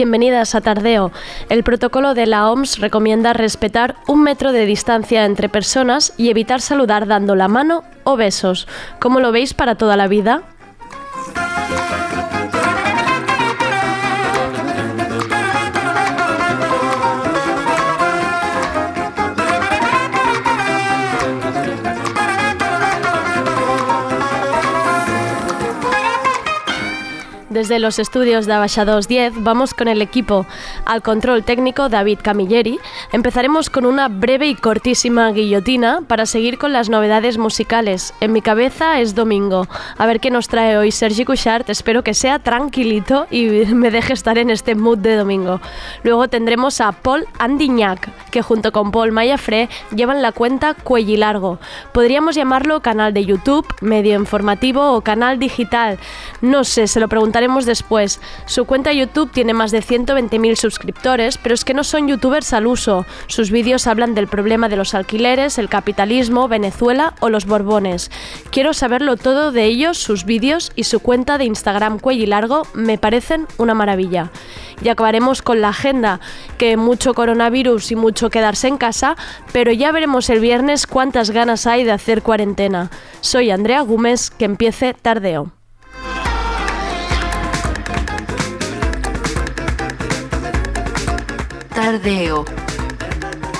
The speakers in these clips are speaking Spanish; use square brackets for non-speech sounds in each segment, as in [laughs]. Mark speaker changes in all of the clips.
Speaker 1: Bienvenidas a Tardeo. El protocolo de la OMS recomienda respetar un metro de distancia entre personas y evitar saludar dando la mano o besos. ¿Cómo lo veis para toda la vida? Desde los estudios de Abaixados 10 vamos con el equipo. Al control técnico David Camilleri. Empezaremos con una breve y cortísima guillotina para seguir con las novedades musicales. En mi cabeza es domingo. A ver qué nos trae hoy Sergi Couchard. Espero que sea tranquilito y me deje estar en este mood de domingo. Luego tendremos a Paul Andignac, que junto con Paul Mayafré llevan la cuenta Cuellilargo. Podríamos llamarlo canal de YouTube, medio informativo o canal digital. No sé, se lo preguntaremos después. Su cuenta YouTube tiene más de 120.000 suscriptores, pero es que no son youtubers al uso. Sus vídeos hablan del problema de los alquileres, el capitalismo, Venezuela o los Borbones. Quiero saberlo todo de ellos, sus vídeos y su cuenta de Instagram Cuello Largo me parecen una maravilla. Y acabaremos con la agenda, que mucho coronavirus y mucho quedarse en casa, pero ya veremos el viernes cuántas ganas hay de hacer cuarentena. Soy Andrea Gómez, que empiece tardeo.
Speaker 2: Tardeo.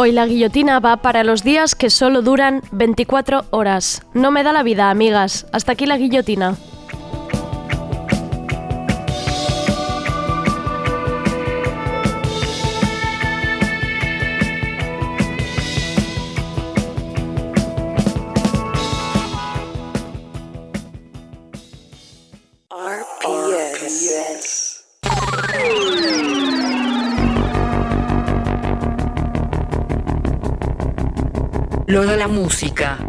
Speaker 1: Hoy la guillotina va para los días que solo duran 24 horas. No me da la vida, amigas. Hasta aquí la guillotina.
Speaker 2: La música.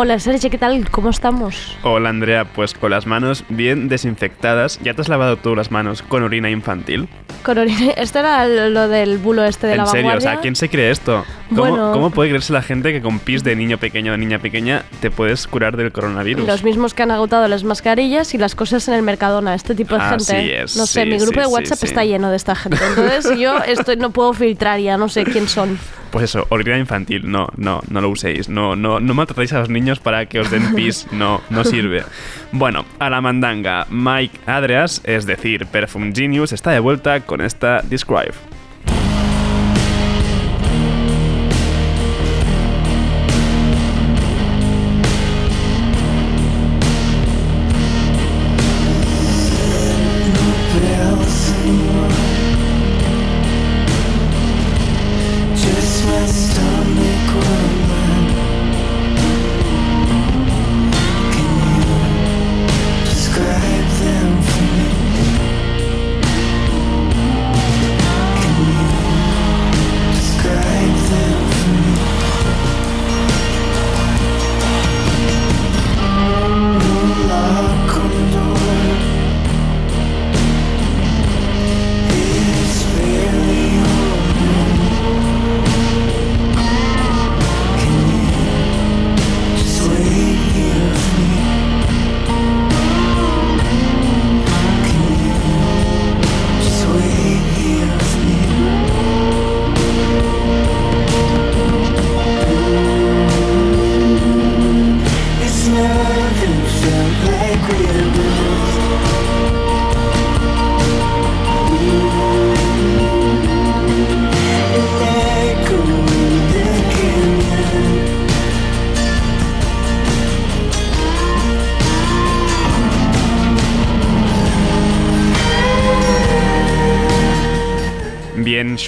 Speaker 1: Hola Sergio, ¿qué tal? ¿Cómo estamos?
Speaker 3: Hola Andrea, pues con las manos bien desinfectadas. ¿Ya te has lavado tú las manos con orina infantil?
Speaker 1: Con orina... [laughs] Esto era lo del bulo este de
Speaker 3: ¿En
Speaker 1: la
Speaker 3: serio?
Speaker 1: vanguardia.
Speaker 3: O sea, ¿quién se cree esto? ¿Cómo,
Speaker 1: Bueno.
Speaker 3: ¿Cómo puede creerse la gente que con pis de niño pequeño o de niña pequeña te puedes curar del coronavirus?
Speaker 1: Los mismos que han agotado las mascarillas y las cosas en el Mercadona, este tipo de
Speaker 3: Así
Speaker 1: gente.
Speaker 3: es,
Speaker 1: no sé,
Speaker 3: sí,
Speaker 1: mi grupo
Speaker 3: sí,
Speaker 1: de WhatsApp
Speaker 3: sí.
Speaker 1: está lleno de esta gente. Entonces yo estoy, no puedo filtrar ya, no sé quién son.
Speaker 3: Pues eso, orina infantil, no, no, no lo uséis. No, no, no maltratéis a los niños para que os den [laughs] pis, no, no sirve. Bueno, a la mandanga, Mike Adreas, es decir, Perfume Genius, está de vuelta con esta Describe.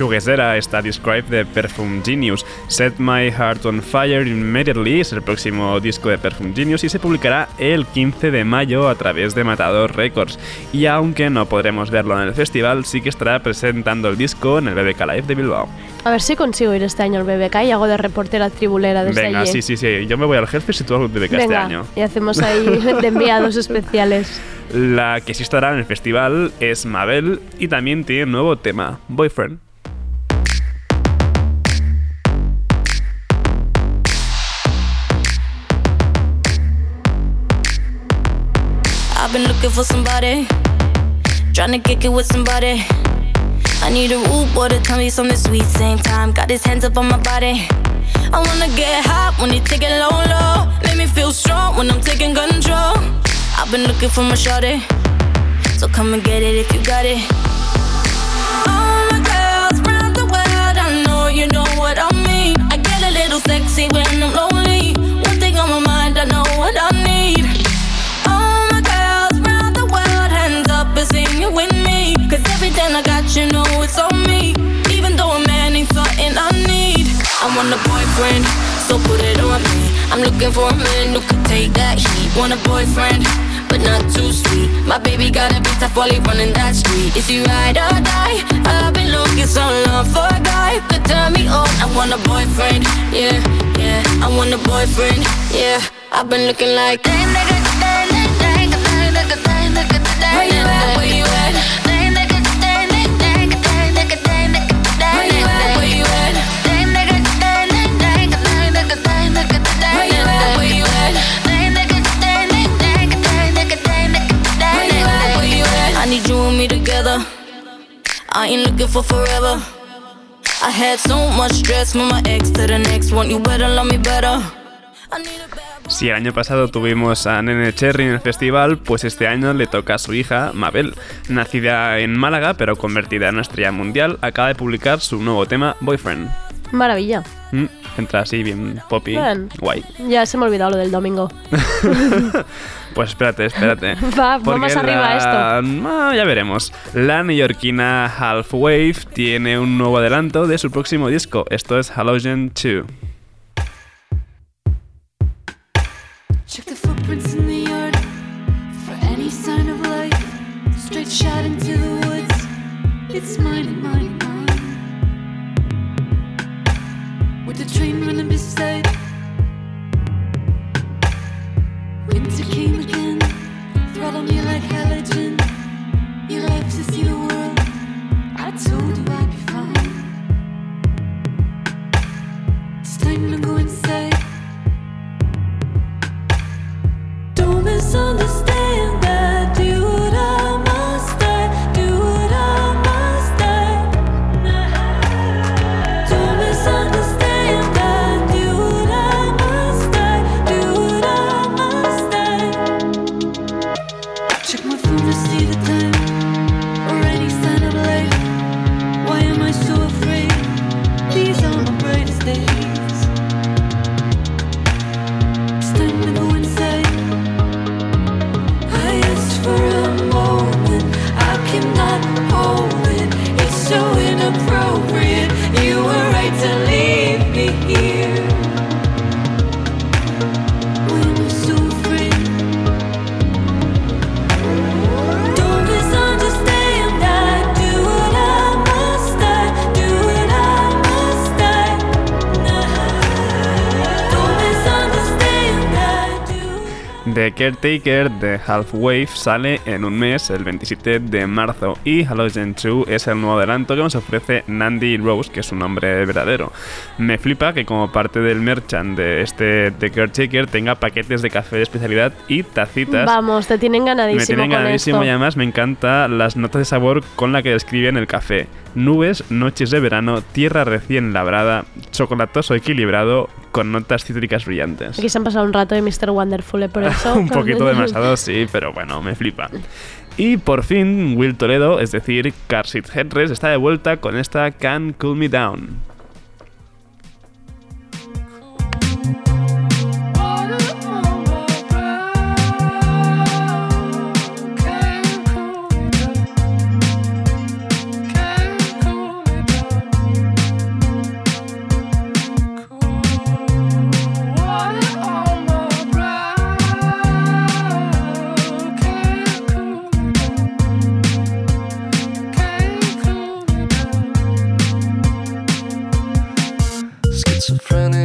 Speaker 3: Shoegazera está Describe de Perfume Genius. Set My Heart on Fire Immediately es el próximo disco de Perfume Genius y se publicará el 15 de mayo a través de Matador Records. Y aunque no podremos verlo en el festival, sí que estará presentando el disco en el BBK Live de Bilbao.
Speaker 1: A ver si consigo ir este año al BBK y hago de reportera tribulera desde
Speaker 3: Venga,
Speaker 1: allí.
Speaker 3: sí, sí, sí. Yo me voy al Hellfest y tú al BBK este año.
Speaker 1: y hacemos ahí de enviados especiales. [laughs]
Speaker 3: La que sí estará en el festival es Mabel y también tiene un nuevo tema, Boyfriend.
Speaker 4: I've been looking for somebody, trying to kick it with somebody. I need a rude boy to tell me something sweet. Same time, got his hands up on my body. I wanna get hot when he take it low, low. Make me feel strong when I'm taking control. I've been looking for my shorty, so come and get it if you got it. All my girls round the world, I know you know what I mean. I get a little sexy when I'm lonely. I got, you know it's on me. Even though a man ain't something I need. I want a boyfriend, so put it on me. I'm looking for a man who could take that heat. Want a boyfriend, but not too sweet. My baby got a be tough while he running that street. Is he ride or die? I've been looking so long for a guy who could turn me on. I want a boyfriend, yeah, yeah. I want a boyfriend, yeah. I've been looking like. You I ain't looking for forever. I had so much stress from my ex to the next one. You better love me better. I need a bad boy.
Speaker 3: Si el año pasado tuvimos a Nene Cherry en el festival, pues este año le toca a su hija, Mabel. Nacida en Málaga, pero convertida en una estrella mundial, acaba de publicar su nuevo tema, Boyfriend.
Speaker 1: Maravilla.
Speaker 3: Mm, entra así bien poppy,
Speaker 1: Bien.
Speaker 3: guay.
Speaker 1: Ya se me ha olvidado lo del domingo. [laughs]
Speaker 3: Pues espérate, espérate. [laughs]
Speaker 1: Va, vamos arriba a
Speaker 3: la- Ah, ya veremos. La neoyorquina Half Wave tiene un nuevo adelanto de su próximo disco. Esto es Halogen 2.
Speaker 5: Check the footprints in the in the
Speaker 3: good Caretaker de Half Wave sale en un mes, el 27 de marzo, y Halogen 2 es el nuevo adelanto que nos ofrece Nandy Rose, que es su nombre verdadero. Me flipa que como parte del merchant de este The Caretaker tenga paquetes de café de especialidad y tacitas.
Speaker 1: Vamos, te tienen ganadísimo
Speaker 3: Me tienen
Speaker 1: con
Speaker 3: ganadísimo
Speaker 1: esto.
Speaker 3: y además me encanta las notas de sabor con la que describen el café. Nubes, noches de verano, tierra recién labrada, chocolatoso equilibrado con notas cítricas brillantes.
Speaker 1: Aquí se han pasado un rato de Mr. Wonderful, ¿eh? por [laughs] eso.
Speaker 3: un poquito demasiado, sí, pero bueno, me flipa. Y por fin, Will Toledo, es decir, Car Seat Headrest, está de vuelta con esta Can Cool Me Down. schizophrenic.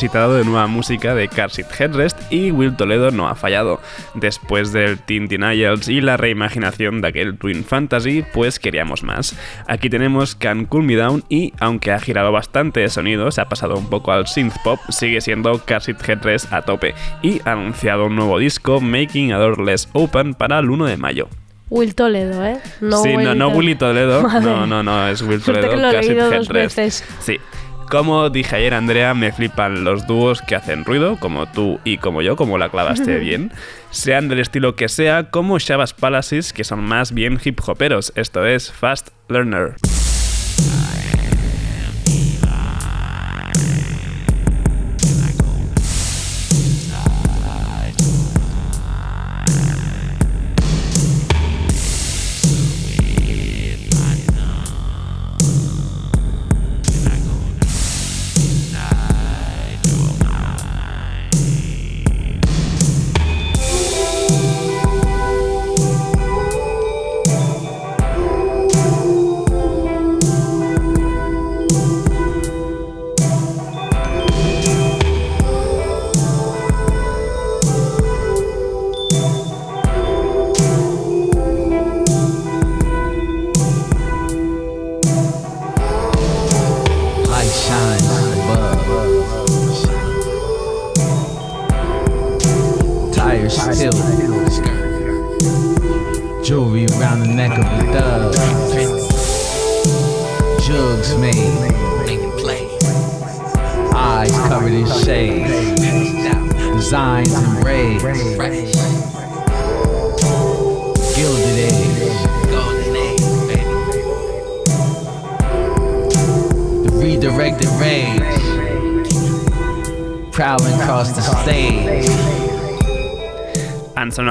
Speaker 3: De nueva música de Car Seat Headrest y Will Toledo no ha fallado. Después del Teen Denials y la reimaginación de aquel Twin Fantasy, pues queríamos más. Aquí tenemos Can Cool Me Down y, aunque ha girado bastante de sonido, se ha pasado un poco al synth pop, sigue siendo Car Seat Headrest a tope y ha anunciado un nuevo disco, Making a Door Less Open, para el 1 de mayo.
Speaker 1: Will Toledo, ¿eh? No
Speaker 3: sí, no,
Speaker 1: Will
Speaker 3: no. Willy Toledo. [laughs]
Speaker 1: Madre.
Speaker 3: No, no, no, es Will
Speaker 1: Suerte
Speaker 3: Toledo.
Speaker 1: que lo he leído dos veces.
Speaker 3: Sí. Como dije ayer, Andrea, me flipan los dúos que hacen ruido, como tú y como yo, como la clavaste [laughs] bien. Sean del estilo que sea, como Shabazz Palaces, que son más bien hip hoperos. Esto es Fast Learner.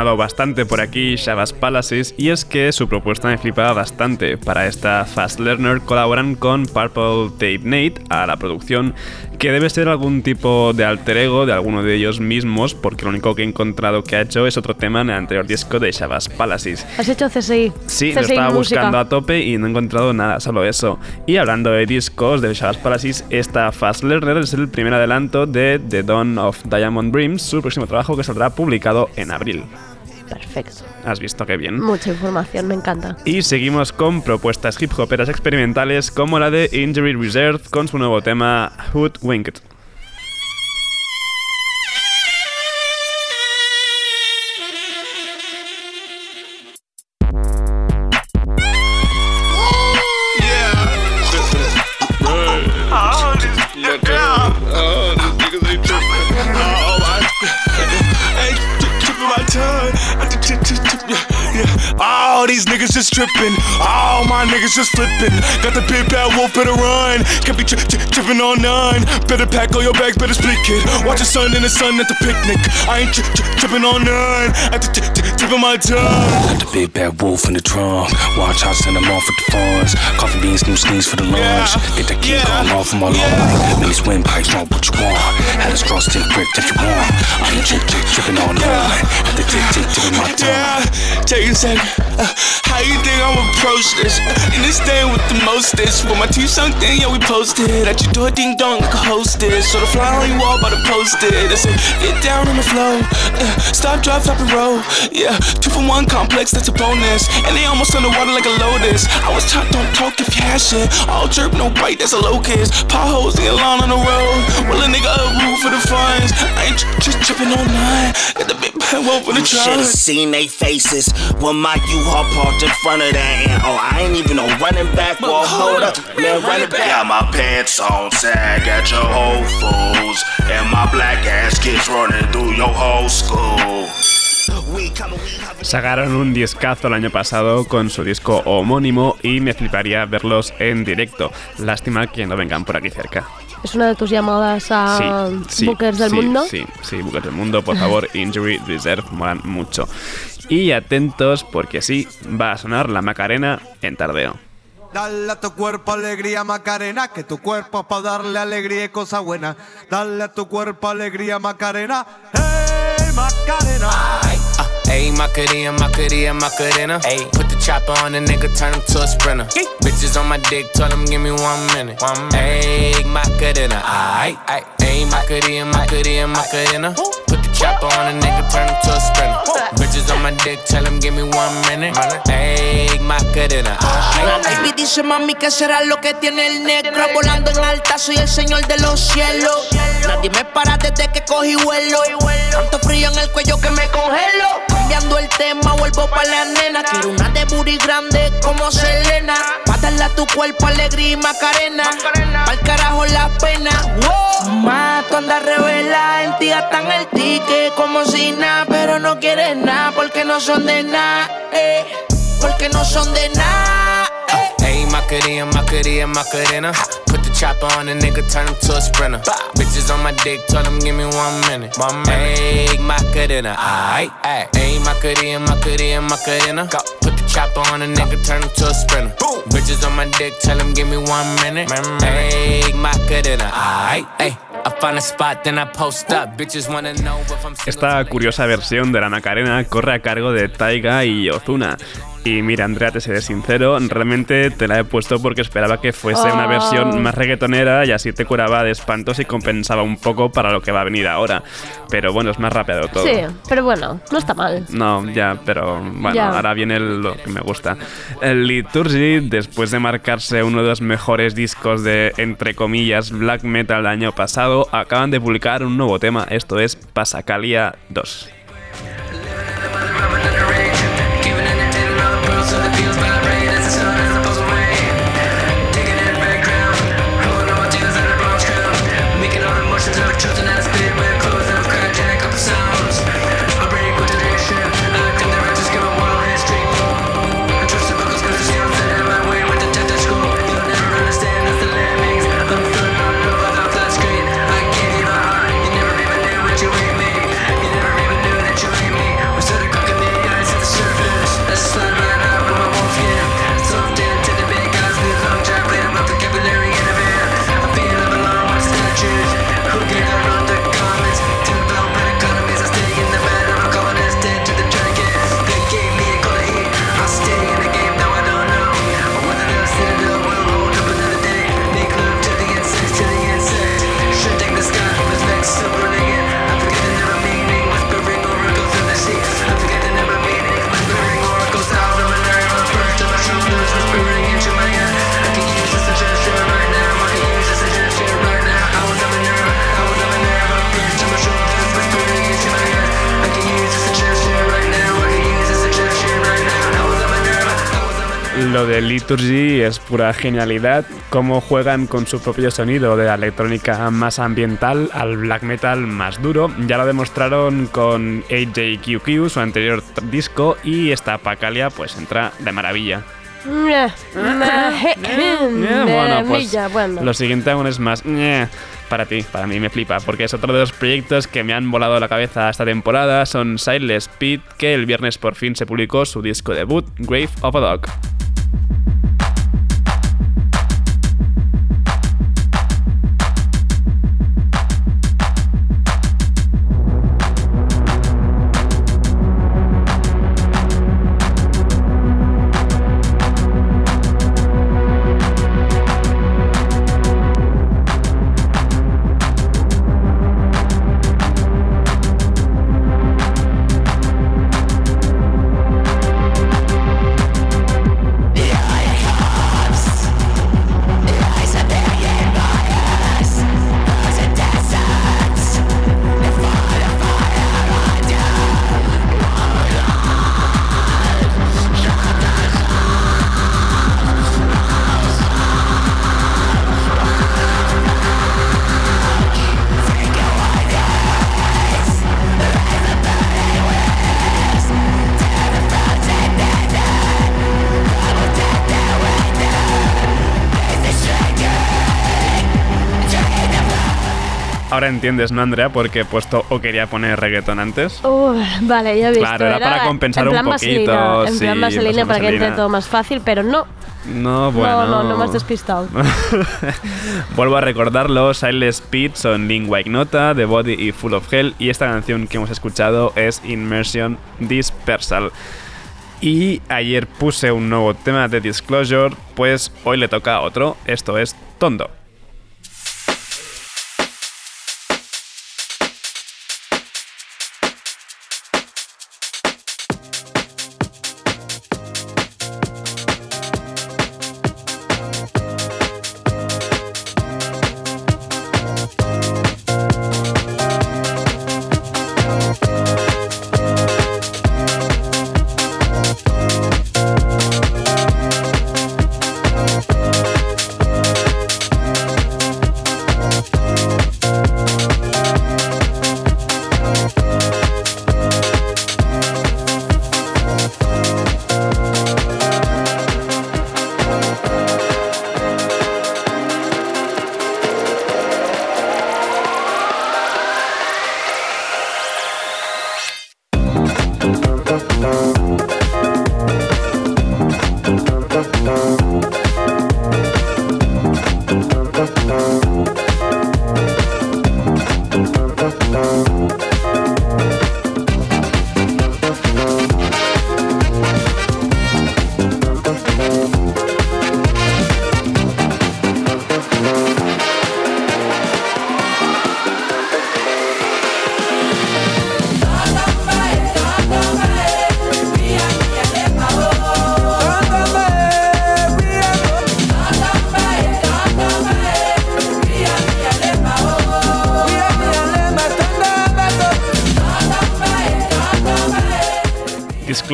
Speaker 3: Sonado bastante por aquí Shabazz Palaces y es que su propuesta me flipaba bastante. Para esta Fast Learner colaboran con Purple Tape Nate a la producción, que debe ser algún tipo de alter ego de alguno de ellos mismos, porque lo único que he encontrado que ha hecho es otro tema en el anterior disco de Shabazz Palaces.
Speaker 1: ¿Has hecho CSI?
Speaker 3: Sí, lo
Speaker 1: CSI
Speaker 3: estaba
Speaker 1: música.
Speaker 3: buscando a tope y no he encontrado nada, solo eso. Y hablando de discos de Shabazz Palaces, esta Fast Learner es el primer adelanto de The Dawn of Diamond Dreams, su próximo trabajo que saldrá publicado en abril.
Speaker 1: Perfecto.
Speaker 3: ¿Has visto qué bien?
Speaker 1: Mucha información, me encanta.
Speaker 3: Y seguimos con propuestas hip hoperas experimentales como la de Injury Reserve con su nuevo tema Hood Winked.
Speaker 6: Niggas just flipping. Got the big bad wolf, better run. Can't be tri- tri- tripping on none. Better pack all your bags, better split kid. Watch the sun in the sun at the picnic. I ain't tri- tri- tripping on none. At the tip of my tongue.
Speaker 7: Got the big bad wolf in the trunk. Watch how I send them off with the funds. Coffee beans, new sneeze for the lunch. Get that key gone off my lawn. These windpipes want what you want. Had a straw stick bricked if you want. I ain't trick trick tripping on none. At the tick tick tipping my tongue.
Speaker 6: Yeah, take a second. Uh, how you think I'm approach this? In this thing with the mostest. With my teeth sunk in, yeah, we posted. At your door, ding dong, like a hostess. So the fly on your wall by the posted. I say, get down on the flow. Uh, stop, drop, flop, and roll. Yeah, two for one complex, that's a bonus. And they almost underwater like a lotus. I was taught, don't talk if you have shit. All chirp, no bite, that's a locust. Potholes in your lawn on the road. Well, a nigga up roof for the funds. I ain't Just tripping on nine. Got the big pen over the
Speaker 8: You should've seen they faces when my U-Haul parked in front of that. And oh, I ain't even no running back. Well, hold up, man, run it back. Got my pants on sag at your Whole Foods, and my black ass kids running through your whole school.
Speaker 3: Sacaron un discazo el año pasado con su disco homónimo y me fliparía verlos en directo. Lástima que no vengan por aquí cerca.
Speaker 1: Es una de tus llamadas a
Speaker 3: Sí, sí,
Speaker 1: Bookers del
Speaker 3: sí,
Speaker 1: mundo.
Speaker 3: Sí, sí, Bookers del mundo, por favor, [laughs] Injury Reserve, molan mucho. Y atentos porque sí, va a sonar la Macarena en tardeo.
Speaker 9: Dale a tu cuerpo alegría Macarena, que tu cuerpo es para darle alegría y cosa buena. Dale a tu cuerpo alegría Macarena, hey Macarena.
Speaker 10: Ayy, Macarena, Macarena, Macarena. Ayy, put the chopper on the nigga, turn him to a sprinter. Bitches on my dick, tell him give me one minute. One minute. Ayy, Macarena, aight. Ayy, Macarena, Macarena, Macarena. The chopper on the nigga, turn him to a. Bitches on my dick, tell him give me one minute.
Speaker 11: Baby dice mami que será lo que tiene el negro. Volando en alta soy el señor de los cielos. Nadie me para desde que cogí vuelo. Tanto frío en el cuello que me congelo. Cambiando el tema vuelvo pa' la nena. Quiero una de booty grande como Selena. Pa' a tu cuerpo alegría y macarena. Pa'l carajo la pena. Wow. Ma, tú andas revela En ti gastan el ticket como si nada Pero no quieres nada porque no son de nada eh, Porque no son de nada
Speaker 10: Macarena, Macarena, Macarena. Put the chopper on the nigga, turn him to a sprinter. Bitches on my dick, tell him give me one minute. One minute. Ayy, Macarena, aight. Ayy, Macarena, Macarena, Macarena. Put the chopper on the nigga, turn him to a sprinter. Bitches on my dick, tell him give me one minute. Ayy, Macarena, aight, ayy.
Speaker 3: Esta curiosa versión de la Macarena corre a cargo de Taiga y Ozuna. Y mira, Andrea, te seré sincero, realmente te la he puesto porque esperaba que fuese una
Speaker 1: Oh.
Speaker 3: versión más reggaetonera y así te curaba de espantos y compensaba un poco para lo que va a venir ahora. Pero bueno, es más rápido todo.
Speaker 1: Sí, pero bueno, no está mal.
Speaker 3: No, ya, pero bueno,
Speaker 1: Ya.
Speaker 3: ahora viene el- lo que me gusta. El Liturgy, después de marcarse uno de los mejores discos de, entre comillas, black metal del año pasado, acaban de publicar un nuevo tema, esto es Pasacalia 2. De Liturgy es pura genialidad, cómo juegan con su propio sonido de la electrónica más ambiental al black metal más duro. Ya lo demostraron con AJQQ, su anterior disco, y esta Pacalia pues entra de maravilla. [laughs] Bueno, pues lo siguiente aún es más para ti, para mí me flipa, porque es otro de los proyectos que me han volado la cabeza esta temporada. Son Silas Speed, que el viernes por fin se publicó su disco debut, Grave of a Dog. Entiendes, ¿no, Andrea? Porque he puesto o quería poner reggaeton antes.
Speaker 1: Uh, vale, ya he visto.
Speaker 3: Claro, era para compensar
Speaker 1: en
Speaker 3: un poquito,
Speaker 1: vaselina, en
Speaker 3: sí,
Speaker 1: plan vaselina para que entre todo más fácil, pero no.
Speaker 3: No, bueno.
Speaker 1: No, no, no me has despistado. [laughs]
Speaker 3: Vuelvo a recordarlo, Silent Speed son Lingua Ignota, The Body y Full of Hell y esta canción que hemos escuchado es Immersion Dispersal. Y ayer puse un nuevo tema de Disclosure, pues hoy le toca a otro, esto es Tondo.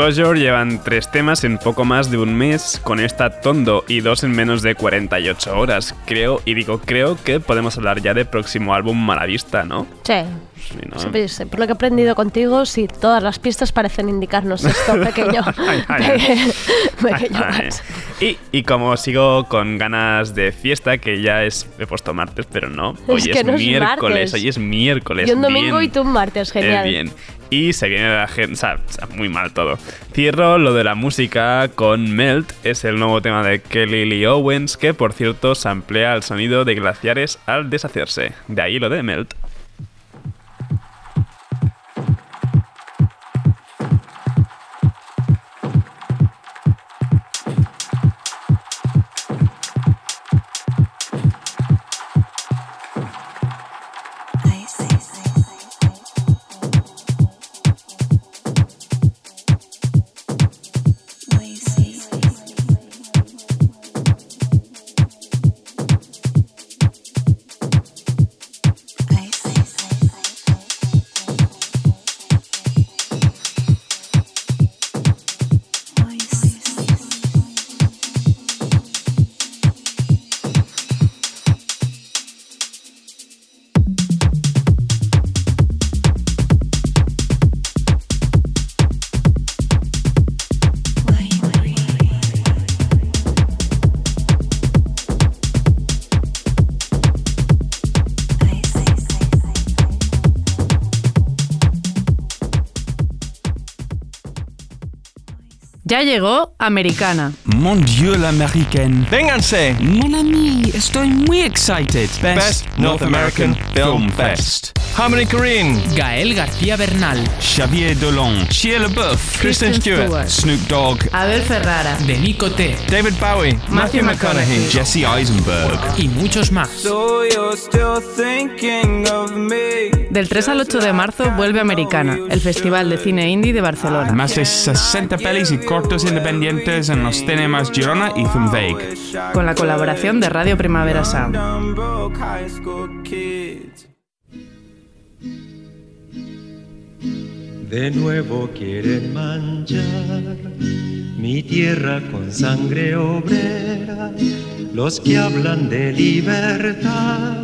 Speaker 3: Disclosure llevan tres temas en poco más de un mes, con esta Tondo y dos en menos de 48 horas. Creo, y digo creo que podemos hablar ya de próximo álbum Malavista, ¿no?
Speaker 1: Sí.
Speaker 3: Sí, ¿no?
Speaker 1: Por lo que he aprendido contigo, sí, todas las pistas parecen indicarnos esto [laughs] pequeño.
Speaker 3: Ay, ay,
Speaker 1: pequeño [laughs]
Speaker 3: Ay. Y, y como sigo con ganas de fiesta, que ya es, he puesto martes, pero no, hoy es,
Speaker 1: que no es
Speaker 3: miércoles,
Speaker 1: martes.
Speaker 3: hoy es miércoles.
Speaker 1: Yo un domingo
Speaker 3: bien.
Speaker 1: y tú un martes, genial.
Speaker 3: Es bien. Y se viene la gente, o sea, muy mal todo. Cierro lo de la música con Melt, es el nuevo tema de Kelly Lee Owens, que por cierto samplea el sonido de glaciares al deshacerse. De ahí lo de Melt.
Speaker 12: Llegó Americana.
Speaker 13: Mon Dieu, l'américaine. Vénganse. Mon ami, estoy muy excited. Best,
Speaker 14: North American Film Fest.
Speaker 13: Harmony Korine.
Speaker 14: Gael García Bernal.
Speaker 13: Xavier Dolan. Shia LaBeouf.
Speaker 14: Kristen Stewart.
Speaker 13: Snoop Dogg.
Speaker 12: Abel Ferrara.
Speaker 14: Denico T.
Speaker 13: David Bowie.
Speaker 12: Matthew McConaughey.
Speaker 13: Jesse Eisenberg.
Speaker 14: Y muchos más.
Speaker 15: So you're still thinking of me.
Speaker 12: Del 3 al 8 de marzo vuelve Americana, el Festival de Cine Indie de Barcelona.
Speaker 13: Más de 60 pelis y cortos independientes en los cinemas Girona y Zumweg.
Speaker 12: Con la colaboración de Radio Primavera Sound.
Speaker 15: Dumb broke high school kids.
Speaker 16: De nuevo quieren manchar mi tierra con sangre obrera, los que hablan de libertad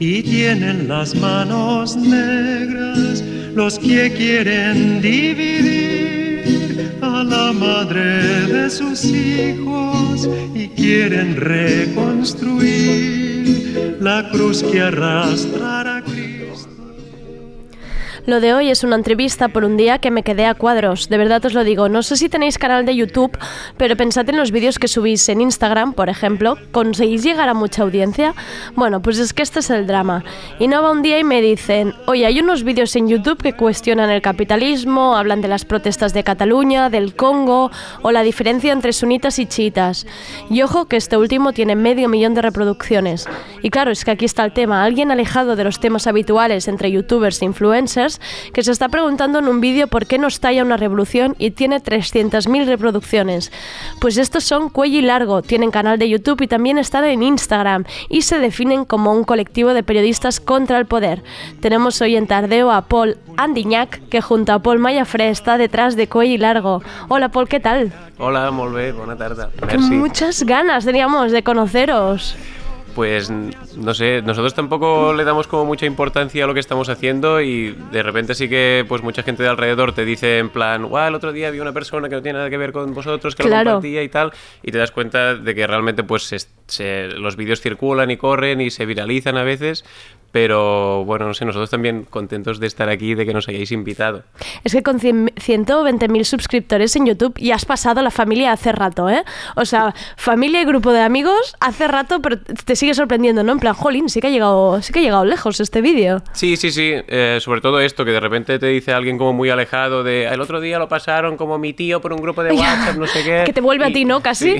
Speaker 16: y tienen las manos negras, los que quieren dividir madre de sus hijos y quieren reconstruir la cruz que arrastrará
Speaker 1: Lo de hoy es una entrevista por un día que me quedé a cuadros, de verdad os lo digo. No sé si tenéis canal de YouTube, pero pensad en los vídeos que subís en Instagram, por ejemplo. ¿Conseguís llegar a mucha audiencia? Bueno, pues es que este es el drama. Y no va un día y me dicen, oye, hay unos vídeos en YouTube que cuestionan el capitalismo, hablan de las protestas de Cataluña, del Congo o la diferencia entre sunitas y chiitas. Y ojo que este último tiene medio millón de reproducciones. Y claro, es que aquí está el tema. Alguien alejado de los temas habituales entre youtubers e influencers que se está preguntando en un vídeo por qué no estalla una revolución y tiene 300.000 reproducciones. Pues estos son Cuello y Largo, tienen canal de YouTube y también están en Instagram y se definen como un colectivo de periodistas contra el poder. Tenemos hoy en Tardeo a Paul Andiñac, que junto a Paul Mayafre está detrás de Cuello y Largo. Hola Paul, ¿qué tal?
Speaker 17: Hola, molt bé, bona tarda. Merci.
Speaker 1: Muchas ganas teníamos de conoceros.
Speaker 17: Pues no sé, nosotros tampoco le damos como mucha importancia a lo que estamos haciendo y de repente sí que pues mucha gente de alrededor te dice en plan, guau, el otro día vi una persona que no tiene nada que ver con vosotros, que lo compartía y tal, y te das cuenta de que realmente pues se- se- los vídeos circulan y corren y se viralizan a veces, pero bueno, no sé, nosotros también contentos de estar aquí, de que nos hayáis invitado.
Speaker 1: Es que con 100 120.000 suscriptores en YouTube ya has pasado la familia hace rato, ¿eh? O sea, familia y grupo de amigos hace rato, pero te sigue sorprendiendo, ¿no? En plan, jolín, sí que ha llegado, sí que ha llegado lejos este vídeo.
Speaker 17: Sí, sí, sí. eh, sobre todo esto, que de repente te dice alguien como muy alejado de el otro día lo pasaron como mi tío por un grupo de [laughs] WhatsApp, no sé qué.
Speaker 1: Que te vuelve a ti, ¿no? [laughs] Casi.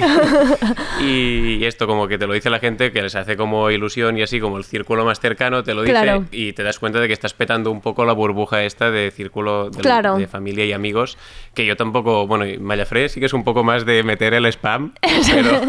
Speaker 17: Y esto como que te lo dice la gente, que les hace como ilusión y así como el círculo más cercano te lo dice
Speaker 1: Claro.
Speaker 17: y te das cuenta de que estás petando un poco la burbuja esta de círculo de,
Speaker 1: Claro.
Speaker 17: de familia y amigos, que yo tampoco, bueno, y Mayafre sí que es un poco más de meter el spam, [laughs] pero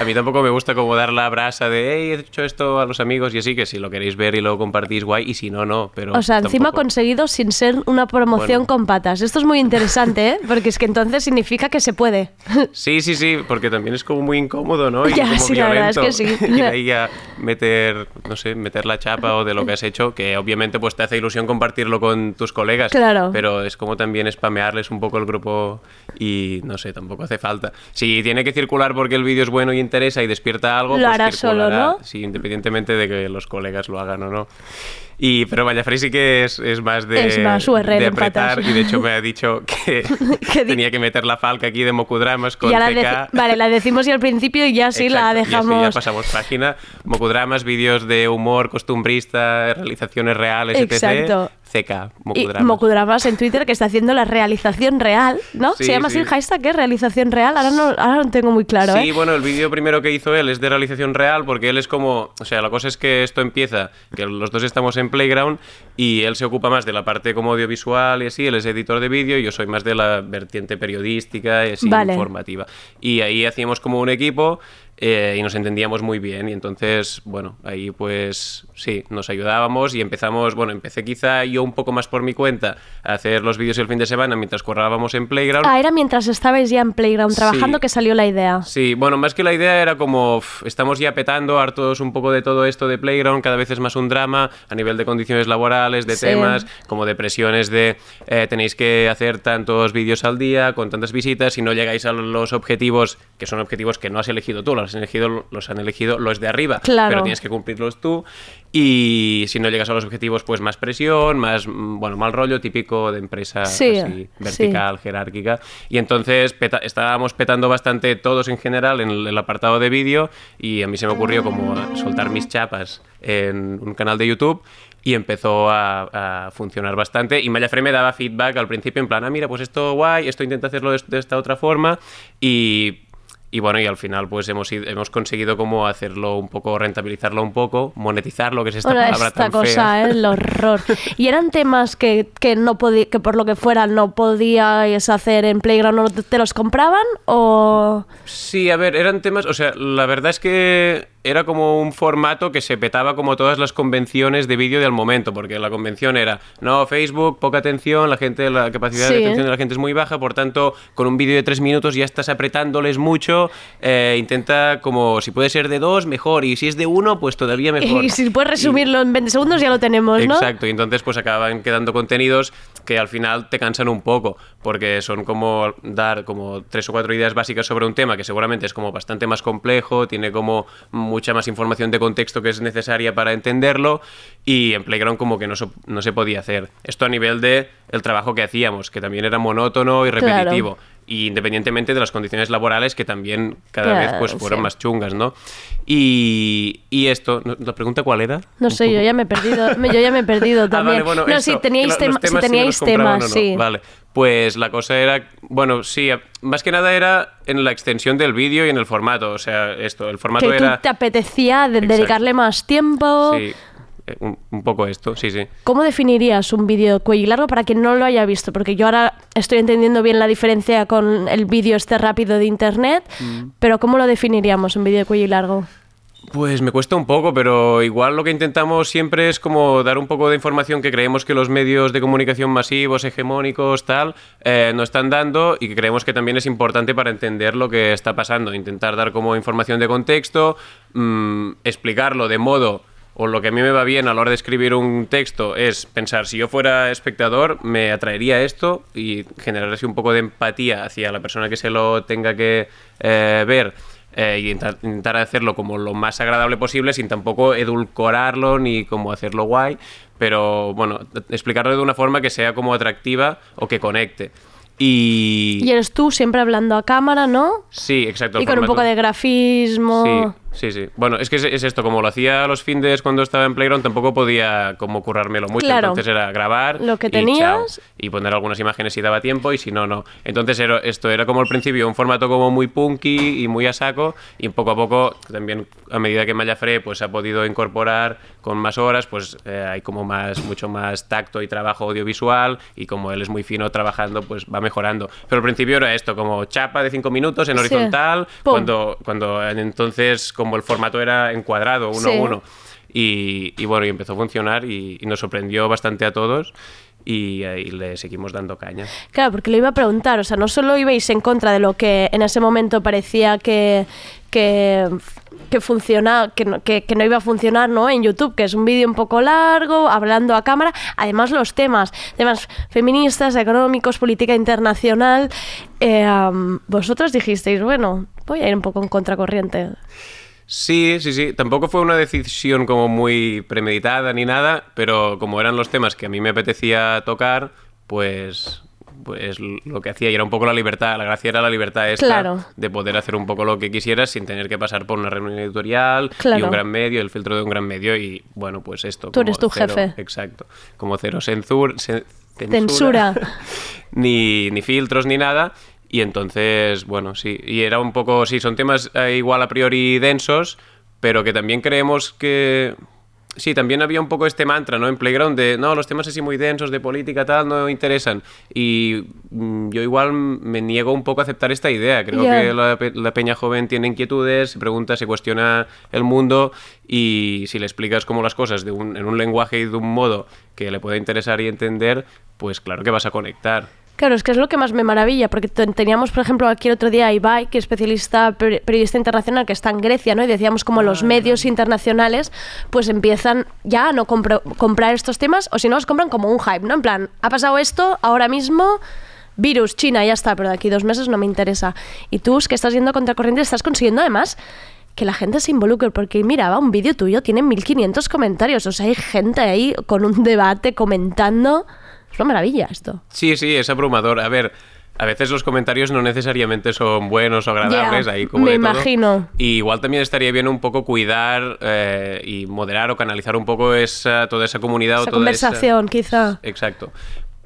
Speaker 17: a mí tampoco me gusta como dar la brasa de, hey, he hecho esto a los amigos y así, que si lo queréis ver y lo compartís, guay, y si no, no, pero...
Speaker 1: o sea, encima
Speaker 17: tampoco.
Speaker 1: conseguido sin ser una promoción
Speaker 17: Bueno.
Speaker 1: con patas. Esto es muy interesante, ¿eh? Porque es que entonces significa que se puede. [laughs]
Speaker 17: Sí, sí, sí, porque también es como muy incómodo, ¿no? [laughs] Y
Speaker 1: Ya,
Speaker 17: como
Speaker 1: sí, la verdad es que
Speaker 17: violento.
Speaker 1: sí.
Speaker 17: Ir ahí a meter, no sé, meter la chapa o de lo que has hecho, que obviamente pues te hace ilusión compartirlo con tus colegas.
Speaker 1: Claro.
Speaker 17: Pero es como también spamearles un poco el grupo y no sé, tampoco hace falta. Si tiene que circular porque el vídeo es bueno y interesa y despierta algo,
Speaker 1: Lo
Speaker 17: pues
Speaker 1: hará solo, ¿no?
Speaker 17: Sí, independientemente de que los colegas lo hagan o no. Y, pero Vallafrey sí que es, es más de,
Speaker 1: Es más URL
Speaker 17: de apretar y de hecho me ha dicho que [laughs] tenía que meter la falca aquí de Mokudramas con
Speaker 1: Ya la vale, la decimos y al principio y ya sí la
Speaker 17: Exacto, así
Speaker 1: dejamos.
Speaker 17: ya pasamos página. Mokudramas, vídeos de humor costumbrista, realizaciones reales,
Speaker 1: Exacto.
Speaker 17: CK,
Speaker 1: Y
Speaker 17: Mokudramas.
Speaker 1: Mokudramas en Twitter que está haciendo la realización real, ¿no?
Speaker 17: Sí,
Speaker 1: Se llama así
Speaker 17: sí.
Speaker 1: el hashtag, ¿qué? Realización real. Ahora no, ahora no tengo muy claro,
Speaker 17: Sí,
Speaker 1: ¿eh?
Speaker 17: bueno, el vídeo primero que hizo él es de realización real porque él es como, o sea, la cosa es que esto empieza, que los dos estamos en Playground y él se ocupa más de la parte como audiovisual y así, él es editor de vídeo y yo soy más de la vertiente periodística y así
Speaker 1: Vale.
Speaker 17: informativa. Y ahí hacíamos como un equipo eh, y nos entendíamos muy bien y entonces, bueno, ahí pues sí, nos ayudábamos y empezamos, bueno, empecé quizá yo un poco más por mi cuenta a hacer los vídeos el fin de semana mientras currábamos en Playground.
Speaker 1: Ah, era mientras estabais ya en Playground trabajando
Speaker 17: Sí.
Speaker 1: que salió la idea.
Speaker 17: Sí, bueno, más que la idea era como uf, estamos ya petando hartos un poco de todo esto de Playground, cada vez es más un drama a nivel de condiciones laborales, de
Speaker 1: Sí.
Speaker 17: temas, como de presiones de eh, tenéis que hacer tantos vídeos al día con tantas visitas y no llegáis a los objetivos, que son objetivos que no has elegido tú, los han elegido los, han elegido los de arriba,
Speaker 1: Claro.
Speaker 17: pero tienes que cumplirlos tú y si no llegas a los objetivos, pues más presión, más, mm, bueno, mal rollo típico de empresa
Speaker 1: Sí,
Speaker 17: así, vertical, jerárquica. Y entonces peta- estábamos petando bastante todos en general en el, apartado de vídeo y a mí se me ocurrió como soltar mis chapas en un canal de YouTube y empezó a, a funcionar bastante. Y Mayafre me daba feedback al principio en plan, ah, mira, pues esto guay, esto intenta hacerlo de, de esta otra forma y... Y bueno, y al final pues hemos, ido- hemos conseguido como hacerlo un poco, rentabilizarlo un poco, monetizarlo, que es esta
Speaker 1: Bueno,
Speaker 17: palabra
Speaker 1: esta
Speaker 17: tan
Speaker 1: cosa. ¿eh? el horror. Y eran temas que, que no que por lo que fuera no podíais hacer en Playground, ¿no te, te los compraban o...?
Speaker 17: Sí, a ver, eran temas, o sea, la verdad es que era como un formato que se petaba como todas las convenciones de vídeo del momento, porque la convención era, no, Facebook, poca atención, la gente, la capacidad
Speaker 1: Sí.
Speaker 17: de atención de la gente es muy baja, por tanto, con un vídeo de tres minutos ya estás apretándoles mucho, eh, intenta como, si puede ser de dos, mejor, y si es de uno, pues todavía mejor.
Speaker 1: Y si puedes resumirlo en 20 segundos ya lo tenemos, ¿no?
Speaker 17: Exacto, y entonces pues acaban quedando contenidos que al final te cansan un poco, porque son como dar como tres o cuatro ideas básicas sobre un tema que seguramente es como bastante más complejo, tiene como mucha más información de contexto que es necesaria para entenderlo y en Playground como que no, so- no se podía hacer. Esto a nivel de el trabajo que hacíamos, que también era monótono y
Speaker 1: Claro.
Speaker 17: repetitivo. Y independientemente de las condiciones laborales que también cada
Speaker 1: Claro,
Speaker 17: vez pues fueron
Speaker 1: sí.
Speaker 17: más chungas, ¿no? Y, y esto, ¿no- ¿la pregunta cuál era?
Speaker 1: No sé, yo ya me he perdido, yo ya me he perdido
Speaker 17: Ah,
Speaker 1: también.
Speaker 17: vale, bueno,
Speaker 1: no,
Speaker 17: esto,
Speaker 1: si teníais, tema- si teníais temas,
Speaker 17: no.
Speaker 1: sí.
Speaker 17: Vale, pues la cosa era, bueno, sí, más que nada era en la extensión del vídeo y en el formato, o sea, esto, el formato
Speaker 1: Que tú
Speaker 17: era...
Speaker 1: te apetecía de- dedicarle más tiempo.
Speaker 17: Sí, eh, un, un poco esto, sí, sí.
Speaker 1: ¿Cómo definirías un vídeo cuello largo para quien no lo haya visto? Porque yo ahora estoy entendiendo bien la diferencia con el vídeo este rápido de internet,
Speaker 17: Mm.
Speaker 1: pero ¿cómo lo definiríamos un vídeo cuello largo?
Speaker 17: Pues me cuesta un poco, pero igual lo que intentamos siempre es como dar un poco de información que creemos que los medios de comunicación masivos, hegemónicos, tal, eh, nos están dando y que creemos que también es importante para entender lo que está pasando. Intentar dar como información de contexto, mm, explicarlo de modo o lo que a mí me va bien a la hora de escribir un texto es pensar, si yo fuera espectador, me atraería esto y generar así un poco de empatía hacia la persona que se lo tenga que eh, ver eh, y intentar, intentar hacerlo como lo más agradable posible sin tampoco edulcorarlo ni como hacerlo guay, pero bueno, explicarlo de una forma que sea como atractiva o que conecte. Y...
Speaker 1: Y eres tú siempre hablando a cámara, ¿no?
Speaker 17: Sí, exacto.
Speaker 1: Y con un poco de grafismo.
Speaker 17: Sí, sí, sí. Bueno, es que es, es esto, como lo hacía los findes cuando estaba en Playground, tampoco podía como currármelo mucho.
Speaker 1: Claro.
Speaker 17: Entonces era grabar
Speaker 1: Lo que
Speaker 17: y
Speaker 1: tenías.
Speaker 17: chao. y poner algunas imágenes si daba tiempo y si no, no. Entonces era- esto era como al principio un formato como muy punky y muy a saco y poco a poco también a medida que Mallafre pues ha podido incorporar con más horas, pues eh, hay como más mucho más tacto y trabajo audiovisual y como él es muy fino trabajando, pues va mejorando. Pero al principio era esto, como chapa de cinco minutos en
Speaker 1: Sí.
Speaker 17: horizontal,
Speaker 1: Pum.
Speaker 17: cuando, cuando en entonces como el formato era encuadrado uno
Speaker 1: Sí.
Speaker 17: a uno. Y, y bueno, y empezó a funcionar y, y nos sorprendió bastante a todos y, ahí le seguimos dando caña.
Speaker 1: Claro, porque le iba a preguntar, o sea, no solo ibais en contra de lo que en ese momento parecía que, que, que funciona, que no, que, que no iba a funcionar ¿no? en YouTube, que es un vídeo un poco largo, hablando a cámara, además los temas, temas feministas, económicos, política internacional, eh, vosotros dijisteis, bueno, voy a ir un poco en contracorriente.
Speaker 17: Sí, sí, sí. Tampoco fue una decisión como muy premeditada ni nada, pero como eran los temas que a mí me apetecía tocar, pues pues lo que hacía y era un poco la libertad, la gracia era la libertad esta
Speaker 1: Claro.
Speaker 17: de poder hacer un poco lo que quisieras sin tener que pasar por una reunión editorial y un gran medio, el filtro de un gran medio y bueno, pues esto.
Speaker 1: Tú eres tu
Speaker 17: cero-
Speaker 1: jefe.
Speaker 17: Exacto. Como cero censur, ce-
Speaker 1: Censura. [laughs]
Speaker 17: ni, ni filtros ni nada. Y entonces, bueno, sí. Y era un poco, sí, son temas eh, igual a priori densos, pero que también creemos que... Sí, también había un poco este mantra, ¿no? En Playground de, no, los temas así muy densos de política, tal, no interesan. Y mm, yo igual me niego un poco a aceptar esta idea. Creo que la, pe- la peña joven tiene inquietudes, se pregunta, se cuestiona el mundo y si le explicas como las cosas de un- en un lenguaje y de un modo que le pueda interesar y entender, pues claro que vas a conectar.
Speaker 1: Claro, es que es lo que más me maravilla, porque te- teníamos, por ejemplo, aquí el otro día a Ibai, que es especialista, per- periodista internacional, que está en Grecia, ¿no? Y decíamos como los medios internacionales, pues empiezan ya a no comprar estos temas, o si no, los compran como un hype, ¿no? En plan, ha pasado esto, ahora mismo, virus, China, ya está, pero de aquí dos meses no me interesa. Y tú, que estás yendo contracorriente, estás consiguiendo además que la gente se involucre, porque mira, va, un vídeo tuyo tiene 1500 comentarios, o sea, hay gente ahí con un debate comentando. Es una maravilla esto.
Speaker 17: Sí, sí, es abrumador. A ver, a veces los comentarios no necesariamente son buenos o agradables, ahí como
Speaker 1: me
Speaker 17: de todo.
Speaker 1: imagino.
Speaker 17: Y igual también estaría bien un poco cuidar eh, y moderar o canalizar un poco esa, toda esa comunidad o
Speaker 1: Esa
Speaker 17: toda
Speaker 1: conversación, quizá.
Speaker 17: Exacto.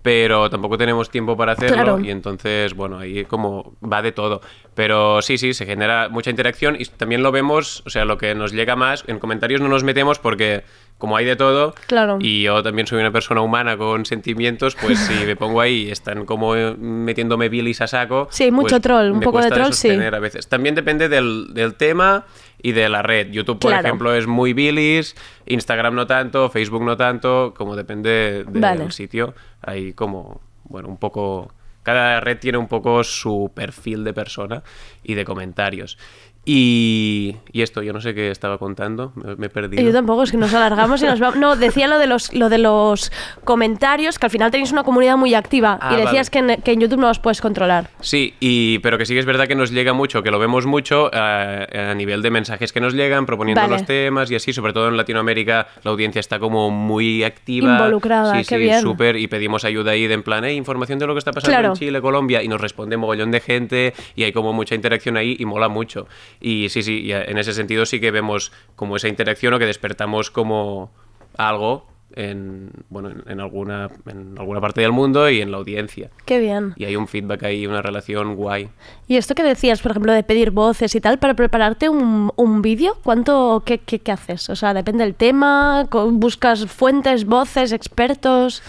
Speaker 17: Pero tampoco tenemos tiempo para hacerlo
Speaker 1: Claro.
Speaker 17: y entonces, bueno, ahí como va de todo. Pero sí, sí, se genera mucha interacción y también lo vemos, o sea, lo que nos llega más, en comentarios no nos metemos porque como hay de todo
Speaker 1: Claro.
Speaker 17: y yo también soy una persona humana con sentimientos, pues si me pongo ahí y están como eh, metiéndome bilis a saco.
Speaker 1: Sí, mucho
Speaker 17: pues
Speaker 1: troll, un poco de troll, sí.
Speaker 17: a veces. También depende del, del tema y de la red. YouTube, por
Speaker 1: Claro.
Speaker 17: ejemplo, es muy bilis, Instagram no tanto, Facebook no tanto, como depende del
Speaker 1: Vale.
Speaker 17: sitio. Hay como, bueno, un poco... Cada red tiene un poco su perfil de persona y de comentarios. Y, y esto, yo no sé qué estaba contando, me, me he perdido.
Speaker 1: Yo tampoco, es que nos alargamos y nos vamos. No, decía lo de los lo de los comentarios, que al final tenéis una comunidad muy activa.
Speaker 17: Ah,
Speaker 1: y decías que, en, que en YouTube no los puedes controlar.
Speaker 17: Sí, y, pero que sí que es verdad que nos llega mucho, que lo vemos mucho eh, a nivel de mensajes que nos llegan, proponiendo
Speaker 1: Vale.
Speaker 17: los temas y así, sobre todo en Latinoamérica la audiencia está como muy activa.
Speaker 1: Involucrada,
Speaker 17: sí,
Speaker 1: qué
Speaker 17: sí,
Speaker 1: bien.
Speaker 17: súper, y pedimos ayuda ahí de en plan, "Hey, información de lo que está pasando
Speaker 1: Claro.
Speaker 17: en Chile, Colombia, y nos responde mogollón de gente y hay como mucha interacción ahí y mola mucho. Y sí, sí, y en ese sentido sí que vemos como esa interacción o que despertamos como algo en, bueno, en, en alguna, en alguna parte del mundo y en la audiencia.
Speaker 1: Qué bien.
Speaker 17: Y hay un feedback ahí, una relación guay.
Speaker 1: Y esto que decías, por ejemplo, de pedir voces y tal, para prepararte un, un vídeo, ¿cuánto, qué, qué, qué haces? O sea, depende del tema, buscas fuentes, voces, expertos.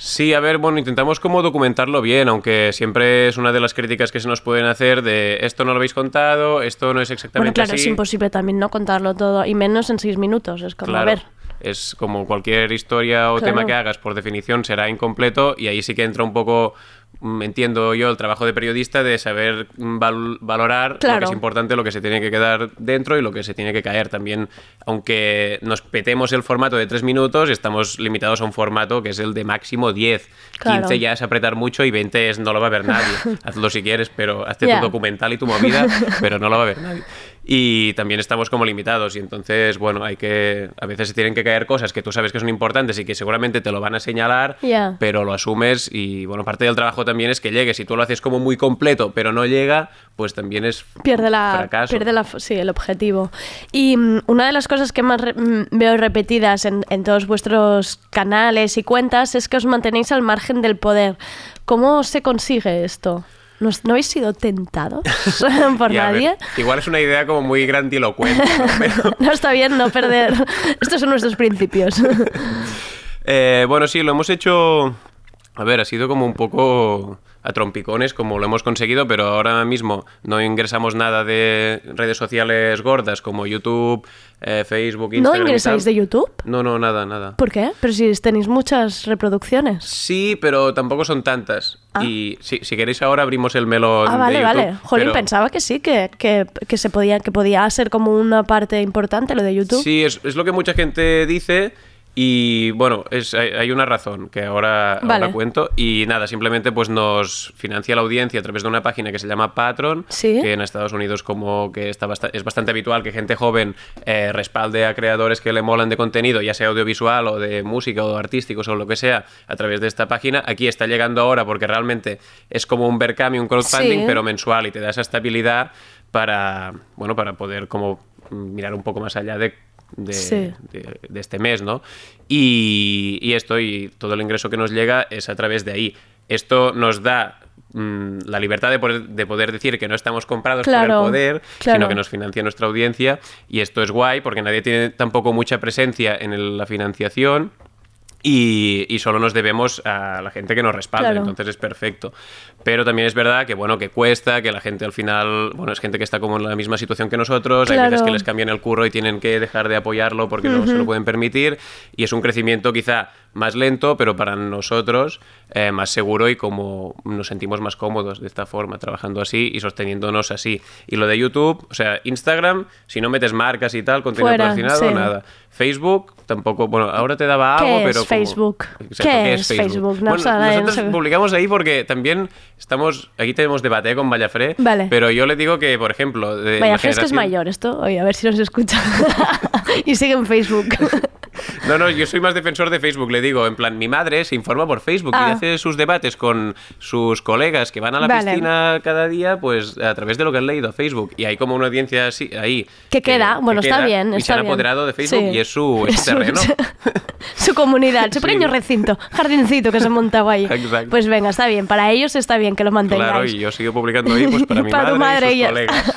Speaker 17: Sí, a ver, bueno, intentamos como documentarlo bien, aunque siempre es una de las críticas que se nos pueden hacer de esto no lo habéis contado, esto no es
Speaker 1: Bueno,
Speaker 17: exactamente
Speaker 1: claro, es imposible también no contarlo todo, y menos en seis minutos. Es como,
Speaker 17: Claro,
Speaker 1: a ver,
Speaker 17: es como cualquier historia o
Speaker 1: Claro.
Speaker 17: tema que hagas, por definición será incompleto y ahí sí que entra un poco, entiendo yo, el trabajo de periodista de saber mm, val- valorar lo que es importante, lo que se tiene que quedar dentro y lo que se tiene que caer también. Aunque nos petemos el formato de tres minutos, estamos limitados a un formato que es el de máximo 10.
Speaker 1: Claro.
Speaker 17: 15 ya es apretar mucho y 20 es no lo va a ver nadie. [laughs] Hazlo si quieres, pero hazte tu documental y tu movida, pero no lo va a ver nadie. Y también estamos como limitados. Y entonces, bueno, hay que... A veces se tienen que caer cosas que tú sabes que son importantes y que seguramente te lo van a señalar, pero lo asumes y, bueno, parte del trabajo también es que llegue. Si tú lo haces como muy completo, pero no llega, pues también es
Speaker 1: pierde la
Speaker 17: fracaso.
Speaker 1: pierde la sí el objetivo. Y mm, una de las cosas que más re- mm, veo repetidas en, en todos vuestros canales y cuentas es que os mantenéis al margen del poder. Cómo se consigue esto ¿No, no habéis sido tentados [laughs] [laughs] por
Speaker 17: ver,
Speaker 1: nadie?
Speaker 17: igual es una idea como muy grandilocuente. ¿no? [laughs] Pero-
Speaker 1: No está bien no perder. Estos son nuestros principios.
Speaker 17: Eh, bueno, sí, lo hemos hecho. A ver, ha sido como un poco a trompicones, como lo hemos conseguido, pero ahora mismo no ingresamos nada de redes sociales gordas como YouTube, eh, Facebook,
Speaker 1: ¿No
Speaker 17: Instagram. y
Speaker 1: ingresáis de YouTube?
Speaker 17: No, no, nada, nada.
Speaker 1: ¿Por qué? Pero si tenéis muchas reproducciones.
Speaker 17: Sí, pero tampoco son tantas.
Speaker 1: Ah.
Speaker 17: Y sí, si queréis ahora abrimos el melón
Speaker 1: Ah, vale,
Speaker 17: de YouTube.
Speaker 1: vale. Jolín,
Speaker 17: pero-
Speaker 1: pensaba que sí, que, que, que se podía, que podía ser como una parte importante lo de YouTube.
Speaker 17: Sí, es, es lo que mucha gente dice. Y bueno, es, hay, una razón que ahora, ahora cuento. Y nada, simplemente pues nos financia la audiencia a través de una página que se llama Patron,
Speaker 1: Sí.
Speaker 17: que en Estados Unidos como que está es bastante habitual que gente joven eh, respalde a creadores que le molan de contenido, ya sea audiovisual o de música o artísticos o lo que sea, a través de esta página. Aquí está llegando ahora porque realmente es como un Berkami, un crowdfunding,
Speaker 1: Sí.
Speaker 17: pero mensual y te da esa estabilidad para, bueno, para poder como mirar un poco más allá de de,
Speaker 1: Sí.
Speaker 17: de- de este mes, ¿no? Y, y esto y todo el ingreso que nos llega es a través de ahí. Esto nos da mm, la libertad de poder, de poder decir que no estamos comprados
Speaker 1: Claro,
Speaker 17: por el poder,
Speaker 1: claro.
Speaker 17: sino que nos financia nuestra audiencia y esto es guay porque nadie tiene tampoco mucha presencia en el- la financiación. Y, y solo nos debemos a la gente que nos respalda,
Speaker 1: Claro.
Speaker 17: entonces es perfecto. Pero también es verdad que bueno, que cuesta, que la gente al final, bueno, es gente que está como en la misma situación que nosotros, hay veces que les cambian el curro y tienen que dejar de apoyarlo porque no se lo pueden permitir y es un crecimiento quizá más lento, pero para nosotros eh, más seguro y como nos sentimos más cómodos de esta forma, trabajando así y sosteniéndonos así. Y lo de YouTube, o sea, Instagram, si no metes marcas y tal, contenido
Speaker 1: Fuera,
Speaker 17: patrocinado,
Speaker 1: sí.
Speaker 17: nada. Facebook tampoco, bueno, ahora te daba algo,
Speaker 1: ¿Qué
Speaker 17: pero
Speaker 1: es
Speaker 17: como-
Speaker 1: Facebook?
Speaker 17: Exacto,
Speaker 1: ¿Qué es Facebook? No,
Speaker 17: bueno,
Speaker 1: no
Speaker 17: nosotros
Speaker 1: sé.
Speaker 17: publicamos ahí porque también estamos, aquí tenemos debate con Vallafré,
Speaker 1: Vale.
Speaker 17: pero yo le digo que, por ejemplo, de
Speaker 1: Vaya,
Speaker 17: la
Speaker 1: Fres que es mayor esto. Oye, a ver si nos escucha. [laughs] y sigue en Facebook. [laughs]
Speaker 17: No, no, yo soy más defensor de Facebook, le digo, en plan, mi madre se informa por Facebook
Speaker 1: Ah.
Speaker 17: y hace sus debates con sus colegas que van a la
Speaker 1: Vale.
Speaker 17: piscina cada día, pues a través de lo que han leído a Facebook. Y hay como una audiencia así, ahí.
Speaker 1: Que queda, bueno, está
Speaker 17: queda,
Speaker 1: bien,
Speaker 17: Y se
Speaker 1: está
Speaker 17: han
Speaker 1: bien.
Speaker 17: apoderado de Facebook
Speaker 1: Sí.
Speaker 17: y es su, [laughs] es su terreno. [laughs]
Speaker 1: su comunidad, su [laughs] pequeño recinto, jardincito que se ha montado ahí.
Speaker 17: Exacto.
Speaker 1: Pues venga, está bien. Para ellos está bien que lo mantengáis.
Speaker 17: Claro, y yo sigo publicando ahí, pues para mi
Speaker 1: Para
Speaker 17: madre,
Speaker 1: madre
Speaker 17: y sus colegas.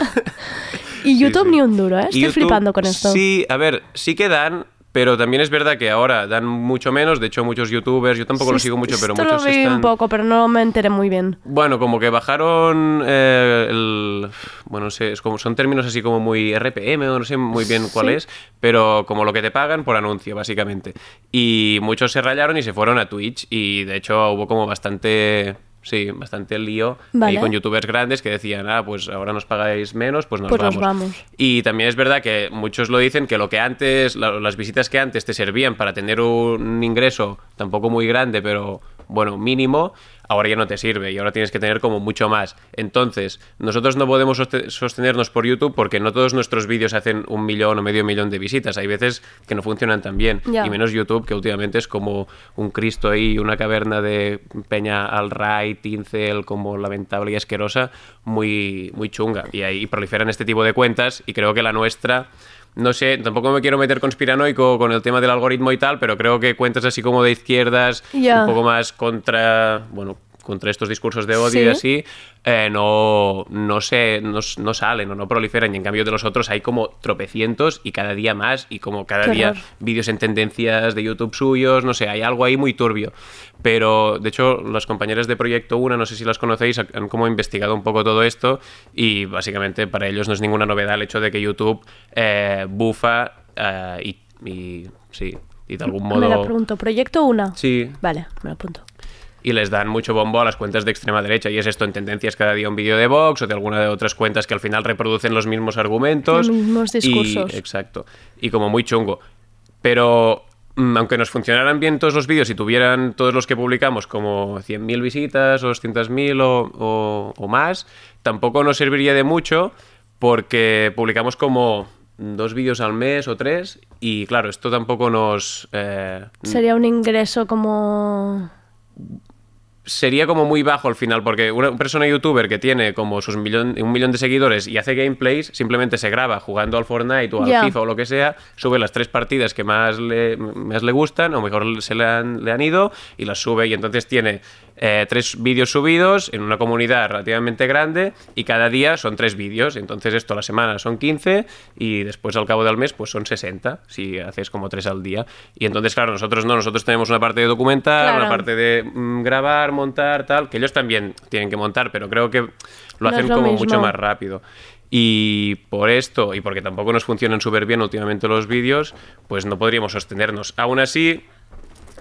Speaker 1: Y YouTube ni un duro, ¿eh? Estoy
Speaker 17: YouTube,
Speaker 1: flipando con esto.
Speaker 17: Sí, a ver, sí que dan, pero también es verdad que ahora dan mucho menos. De hecho, muchos youtubers, yo tampoco
Speaker 1: Sí,
Speaker 17: lo sigo mucho, pero
Speaker 1: esto
Speaker 17: muchos
Speaker 1: lo vi
Speaker 17: están.
Speaker 1: un poco, pero no me enteré muy bien.
Speaker 17: Bueno, como que bajaron eh, el... Bueno, no sé, es como, son términos así como muy RPM o no sé muy bien cuál
Speaker 1: Sí.
Speaker 17: es, pero como lo que te pagan por anuncio, básicamente. Y muchos se rayaron y se fueron a Twitch y de hecho hubo como bastante Sí, bastante lío
Speaker 1: Vale.
Speaker 17: ahí con youtubers grandes que decían, ah, pues ahora nos pagáis menos, pues nos
Speaker 1: Pues nos
Speaker 17: vamos.
Speaker 1: vamos.
Speaker 17: Y también es verdad que muchos lo dicen que lo que antes, la- las visitas que antes te servían para tener un ingreso tampoco muy grande, pero bueno, mínimo, ahora ya no te sirve y ahora tienes que tener como mucho más. Entonces, nosotros no podemos soste- sostenernos por YouTube porque no todos nuestros vídeos hacen un millón o medio millón de visitas. Hay veces que no funcionan tan bien. Y menos YouTube, que últimamente es como un Cristo ahí, una caverna de Peña al Ray, Tincel, como lamentable y asquerosa, muy, muy chunga. Y ahí proliferan este tipo de cuentas y creo que la nuestra... No sé, tampoco me quiero meter conspiranoico con el tema del algoritmo y tal, pero creo que cuentas así como de izquierdas, un poco más contra, bueno, contra estos discursos de odio
Speaker 1: Sí.
Speaker 17: y así, eh, no, no, sé, no, no salen o no proliferan. Y en cambio de los otros hay como tropecientos y cada día más, y como cada
Speaker 1: Qué
Speaker 17: día vídeos en tendencias de YouTube suyos, no sé, hay algo ahí muy turbio. Pero, de hecho, las compañeras de Proyecto Una, no sé si las conocéis, han como investigado un poco todo esto y básicamente para ellos no es ninguna novedad el hecho de que YouTube eh, bufa eh, y, y sí, y de algún
Speaker 1: Me la
Speaker 17: modo...
Speaker 1: pregunto. ¿Proyecto una?
Speaker 17: Sí,
Speaker 1: Vale, me lo apunto.
Speaker 17: Y les dan mucho bombo a las cuentas de extrema derecha. Y es esto en tendencias cada día un vídeo de Vox o de alguna de otras cuentas que al final reproducen los mismos argumentos.
Speaker 1: Los mismos
Speaker 17: Y-
Speaker 1: discursos.
Speaker 17: exacto. Y como muy chungo. Pero mm, aunque nos funcionaran bien todos los vídeos y tuvieran todos los que publicamos como 100.000 visitas o 200.000 o, o, o más, tampoco nos serviría de mucho porque publicamos como dos vídeos al mes o tres y claro, esto tampoco nos... eh,
Speaker 1: Sería un ingreso como...
Speaker 17: sería como muy bajo al final, porque una persona youtuber que tiene como sus millón, un millón de seguidores y hace gameplays, simplemente se graba jugando al Fortnite o al. FIFA o lo que sea, sube las tres partidas que más le, más le gustan o mejor se le han, le han ido y las sube y entonces tiene eh, tres vídeos subidos en una comunidad relativamente grande y cada día son tres vídeos, entonces esto a la semana son 15 y después al cabo del mes pues son 60 si haces como tres al día y entonces claro, nosotros no, nosotros tenemos una parte de documental,
Speaker 1: Claro.
Speaker 17: una parte de mm, grabar, montar, tal, que ellos también tienen que montar, pero creo que lo hacen
Speaker 1: lo
Speaker 17: como
Speaker 1: mismo.
Speaker 17: mucho más rápido. Y por esto, y porque tampoco nos funcionan súper bien últimamente los vídeos, pues no podríamos sostenernos. Aún así,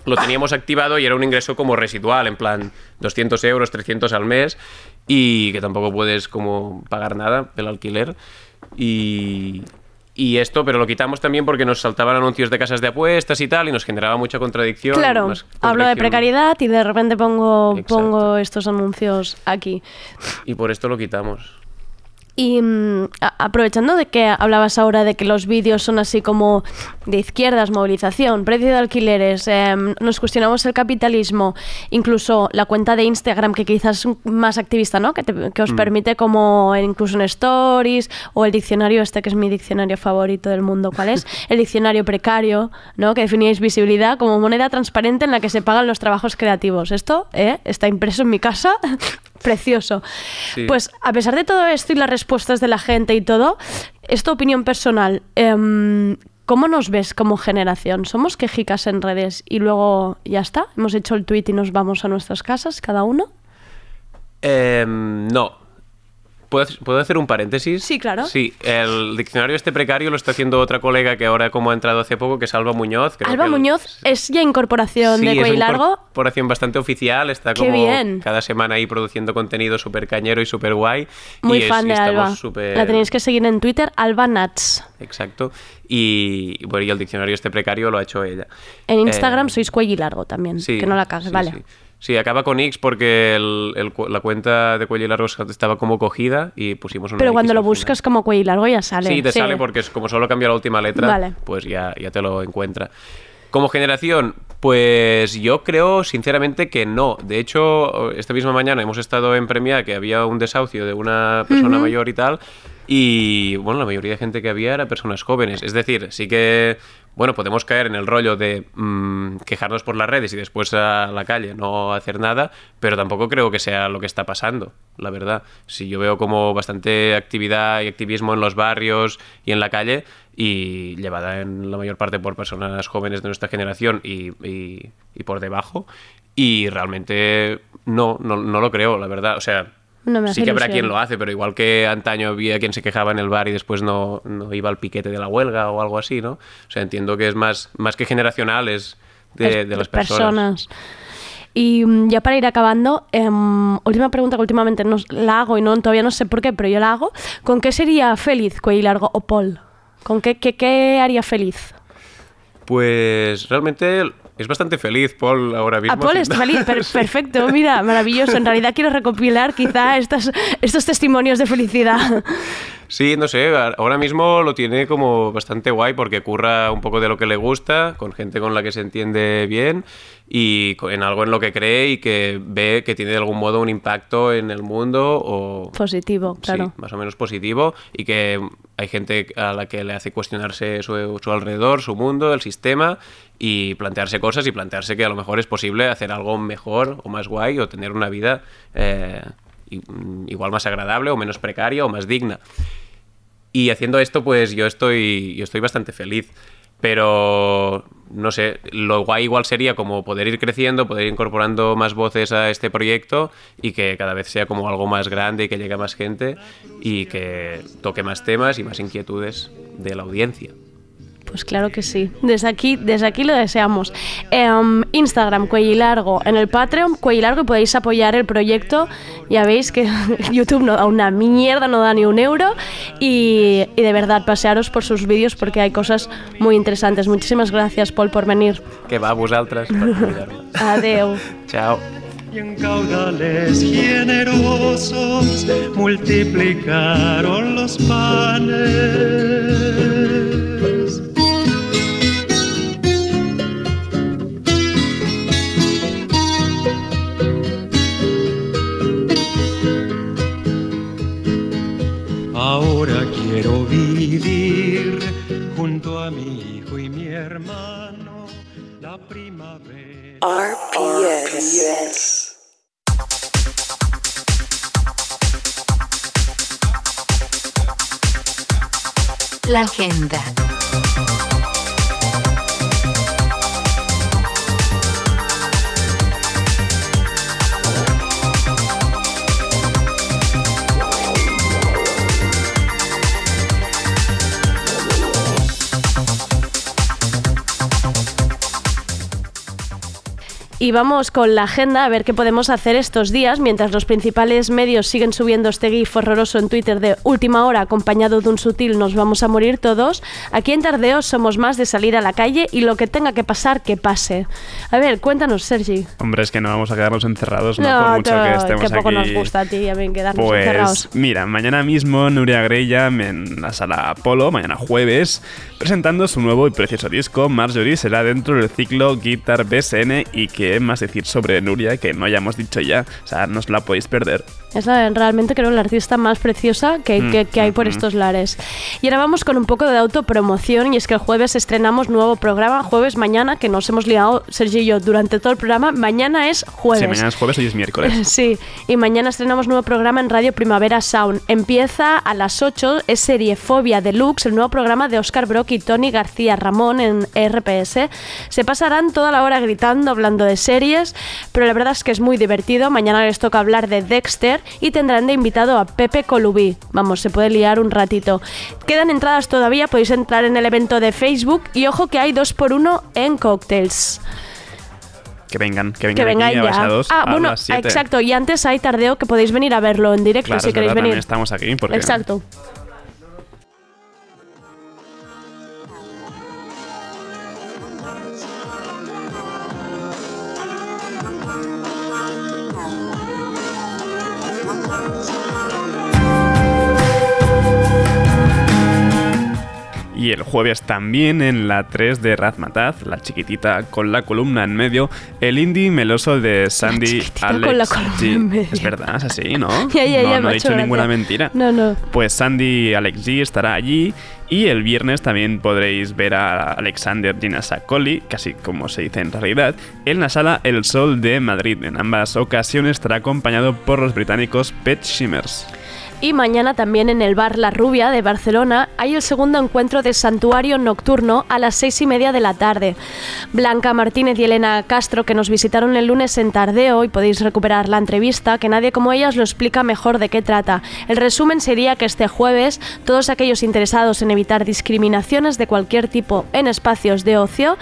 Speaker 17: lo teníamos activado y era un ingreso como residual, en plan 200 euros, 300 al mes, y que tampoco puedes como pagar nada del alquiler. Y, y esto, pero lo quitamos también porque nos saltaban anuncios de casas de apuestas y tal, y nos generaba mucha contradicción.
Speaker 1: Claro, hablo de precariedad y de repente pongo, pongo estos anuncios aquí.
Speaker 17: Y por esto lo quitamos.
Speaker 1: Y mm, aprovechando de que hablabas ahora de que los vídeos son así como de izquierdas, movilización, precio de alquileres, em, nos cuestionamos el capitalismo, incluso la cuenta de Instagram que quizás es más activista, ¿no? Que, te- que os
Speaker 18: Mm.
Speaker 1: permite como incluso en stories o el diccionario este que es mi diccionario favorito del mundo, ¿cuál es? [laughs] El diccionario precario, ¿no? Que definíais visibilidad como moneda transparente en la que se pagan los trabajos creativos. Esto ¿eh? está impreso en mi casa. Precioso.
Speaker 18: Sí.
Speaker 1: Pues a pesar de todo esto y las respuestas de la gente y todo, es tu opinión personal. em, ¿Cómo nos ves como generación? ¿Somos quejicas en redes y luego ya está? ¿Hemos hecho el tweet y nos vamos a nuestras casas cada uno?
Speaker 17: Em, no. ¿Puedo, ¿Puedo hacer un paréntesis?
Speaker 1: Sí, claro.
Speaker 17: Sí, el diccionario este precario lo está haciendo otra colega que ahora como ha entrado hace poco, que es Alba Muñoz. creo
Speaker 1: Alba
Speaker 17: que el-
Speaker 1: Muñoz es ya incorporación
Speaker 17: Sí,
Speaker 1: de
Speaker 17: es
Speaker 1: Cuello Largo.
Speaker 17: corporación bastante oficial, está
Speaker 1: Qué
Speaker 17: como
Speaker 1: bien.
Speaker 17: cada semana ahí produciendo contenido súper cañero y súper guay.
Speaker 1: Muy
Speaker 17: y es-
Speaker 1: fan de Alba.
Speaker 17: súper-
Speaker 1: La tenéis que seguir en Twitter, Alba Nats.
Speaker 17: Exacto. Y, bueno, y el diccionario este precario lo ha hecho ella.
Speaker 1: En
Speaker 17: Eh,
Speaker 1: Instagram sois Cuello Largo también,
Speaker 17: sí,
Speaker 1: que no la cagues,
Speaker 17: sí,
Speaker 1: vale.
Speaker 17: Sí. Acaba con X porque el- el cu- la cuenta de cuello y largo estaba como cogida y pusimos una
Speaker 1: Pero
Speaker 17: X
Speaker 1: cuando lo
Speaker 17: final.
Speaker 1: buscas como Cuello Largo ya sale.
Speaker 17: Sí, te sale porque es como solo cambia la última letra,
Speaker 1: Vale.
Speaker 17: pues ya, ya te lo encuentra. Como generación, pues yo creo sinceramente que no. De hecho, esta misma mañana hemos estado en Premia que había un desahucio de una persona mayor y tal. Y bueno, la mayoría de gente que había era personas jóvenes. Es decir, sí que, bueno, podemos caer en el rollo de mm, quejarnos por las redes y después a la calle no hacer nada, pero tampoco creo que sea lo que está pasando, la verdad. Si yo veo como bastante actividad y activismo en los barrios y en la calle y llevada en la mayor parte por personas jóvenes de nuestra generación y, y- y por debajo. Y realmente no, no, no lo creo, la verdad. O sea,
Speaker 1: No me hace
Speaker 17: sí que habrá
Speaker 1: ilusión.
Speaker 17: quien lo hace, pero igual que antaño había quien se quejaba en el bar y después no, no iba al piquete de la huelga o algo así, ¿no? O sea, entiendo que es más, más que generacional, es de,
Speaker 1: Es
Speaker 17: de las personas.
Speaker 1: Y mm, ya para ir acabando, em, última pregunta que últimamente nos, la hago y no, todavía no sé por qué, pero yo la hago. ¿Con qué sería feliz Cuello Largo o Paul? ¿Con qué, qué, qué haría feliz?
Speaker 17: Pues realmente es bastante feliz Paul ahora mismo.
Speaker 1: A Paul está feliz, per- [laughs] perfecto, mira, maravilloso. En realidad quiero recopilar quizá estas, estos testimonios de felicidad.
Speaker 17: Sí, no sé, ahora mismo lo tiene como bastante guay porque curra un poco de lo que le gusta, con gente con la que se entiende bien y en algo en lo que cree y que ve que tiene de algún modo un impacto en el mundo o
Speaker 1: Positivo, claro.
Speaker 17: sí, más o menos positivo y que hay gente a la que le hace cuestionarse su, su alrededor, su mundo, el sistema y plantearse cosas y plantearse que a lo mejor es posible hacer algo mejor o más guay o tener una vida eh, igual más agradable o menos precaria o más digna. Y haciendo esto, pues yo estoy, yo estoy bastante feliz. Pero no sé, lo guay igual sería como poder ir creciendo, poder ir incorporando más voces a este proyecto y que cada vez sea como algo más grande y que llegue a más gente y que toque más temas y más inquietudes de la audiencia.
Speaker 1: Pues claro que sí. Desde aquí, desde aquí lo deseamos. Em, Instagram, Cuello Largo. En el Patreon, Cuello y Largo, y podéis apoyar el proyecto. Ya veis que [laughs] YouTube no da una mierda, no da ni un euro. Y, y de verdad, pasearos por sus vídeos porque hay cosas muy interesantes. Muchísimas gracias, Paul, por venir.
Speaker 17: Que va a vosaltres per. [laughs]
Speaker 1: Adeu.
Speaker 17: Chao.
Speaker 16: y en caudales generosos multiplicaron los panes. Ahora quiero vivir junto a mi hijo y mi hermano la primavera.
Speaker 19: RPS.
Speaker 2: La agenda.
Speaker 1: Y vamos con la agenda a ver qué podemos hacer estos días mientras los principales medios siguen subiendo este gif horroroso en Twitter de última hora acompañado de un sutil nos vamos a morir todos. Aquí en Tardeo somos más de salir a la calle y lo que tenga que pasar, que pase. A ver, cuéntanos, Sergi.
Speaker 3: Hombre, es que no vamos a quedarnos encerrados, ¿no? Por mucho que estemos
Speaker 1: poco
Speaker 3: aquí.
Speaker 1: nos gusta a ti y a mí quedarnos encerrados.
Speaker 3: Pues mira, mañana mismo Nuria Greya en la sala Apolo, mañana jueves, presentando su nuevo y precioso disco. Marjorie será dentro del ciclo Guitar BSN y más decir sobre Nuria que no hayamos dicho ya. O sea, no os la podéis perder.
Speaker 1: Es la- realmente creo la artista más preciosa que,
Speaker 3: Mm,
Speaker 1: que- que hay por
Speaker 3: mm,
Speaker 1: estos lares. Y ahora vamos con un poco de autopromoción y es que el jueves estrenamos nuevo programa, jueves mañana, que nos hemos liado Sergio y yo durante todo el programa. Mañana es jueves.
Speaker 3: Sí, mañana es jueves, hoy es miércoles. [laughs]
Speaker 1: Sí, y mañana estrenamos nuevo programa en Radio Primavera Sound. Empieza a las 8, es serie Fobia Deluxe, el nuevo programa de Oscar Brock y Tony García Ramón en RPS. Se pasarán toda la hora gritando, hablando de series, pero la verdad es que es muy divertido. Mañana les toca hablar de Dexter y tendrán de invitado a Pepe Colubí. Vamos, se puede liar un ratito. Quedan entradas todavía, podéis entrar en el evento de Facebook y ojo que hay dos por uno en cocktails.
Speaker 3: Que vengan, que vengan,
Speaker 1: Que vengan
Speaker 3: aquí a
Speaker 1: ya.
Speaker 3: Baixados
Speaker 1: ah,
Speaker 3: a
Speaker 1: bueno, exacto. Y antes hay tardeo que podéis venir a verlo en directo
Speaker 3: Claro,
Speaker 1: si queréis
Speaker 3: verdad,
Speaker 1: venir.
Speaker 3: estamos aquí porque...
Speaker 1: Exacto.
Speaker 3: Y el jueves también en la 3 de Razmataz, la chiquitita con la columna en medio, el indie meloso de Sandy Alex.
Speaker 1: con la columna
Speaker 3: G.
Speaker 1: en medio.
Speaker 3: Es verdad, es así, ¿no? [laughs]
Speaker 1: Ya, ya,
Speaker 3: no,
Speaker 1: ya,
Speaker 3: no he dicho ninguna mentira.
Speaker 1: No, no.
Speaker 3: Pues Sandy Alex G estará allí y el viernes también podréis ver a Alexander Ginasacoli, casi como se dice en realidad, en la sala El Sol de Madrid. En ambas ocasiones estará acompañado por los británicos Pet Shimmers.
Speaker 1: Y mañana también en el bar La Rubia de Barcelona hay el segundo encuentro de Santuario Nocturno a las seis y media de la tarde. Blanca Martínez y Elena Castro, que nos visitaron el lunes en Tardeo, y podéis recuperar la entrevista, que nadie como ellas lo explica mejor de qué trata. El resumen sería que este jueves todos aquellos interesados en evitar discriminaciones de cualquier tipo en espacios de ocio,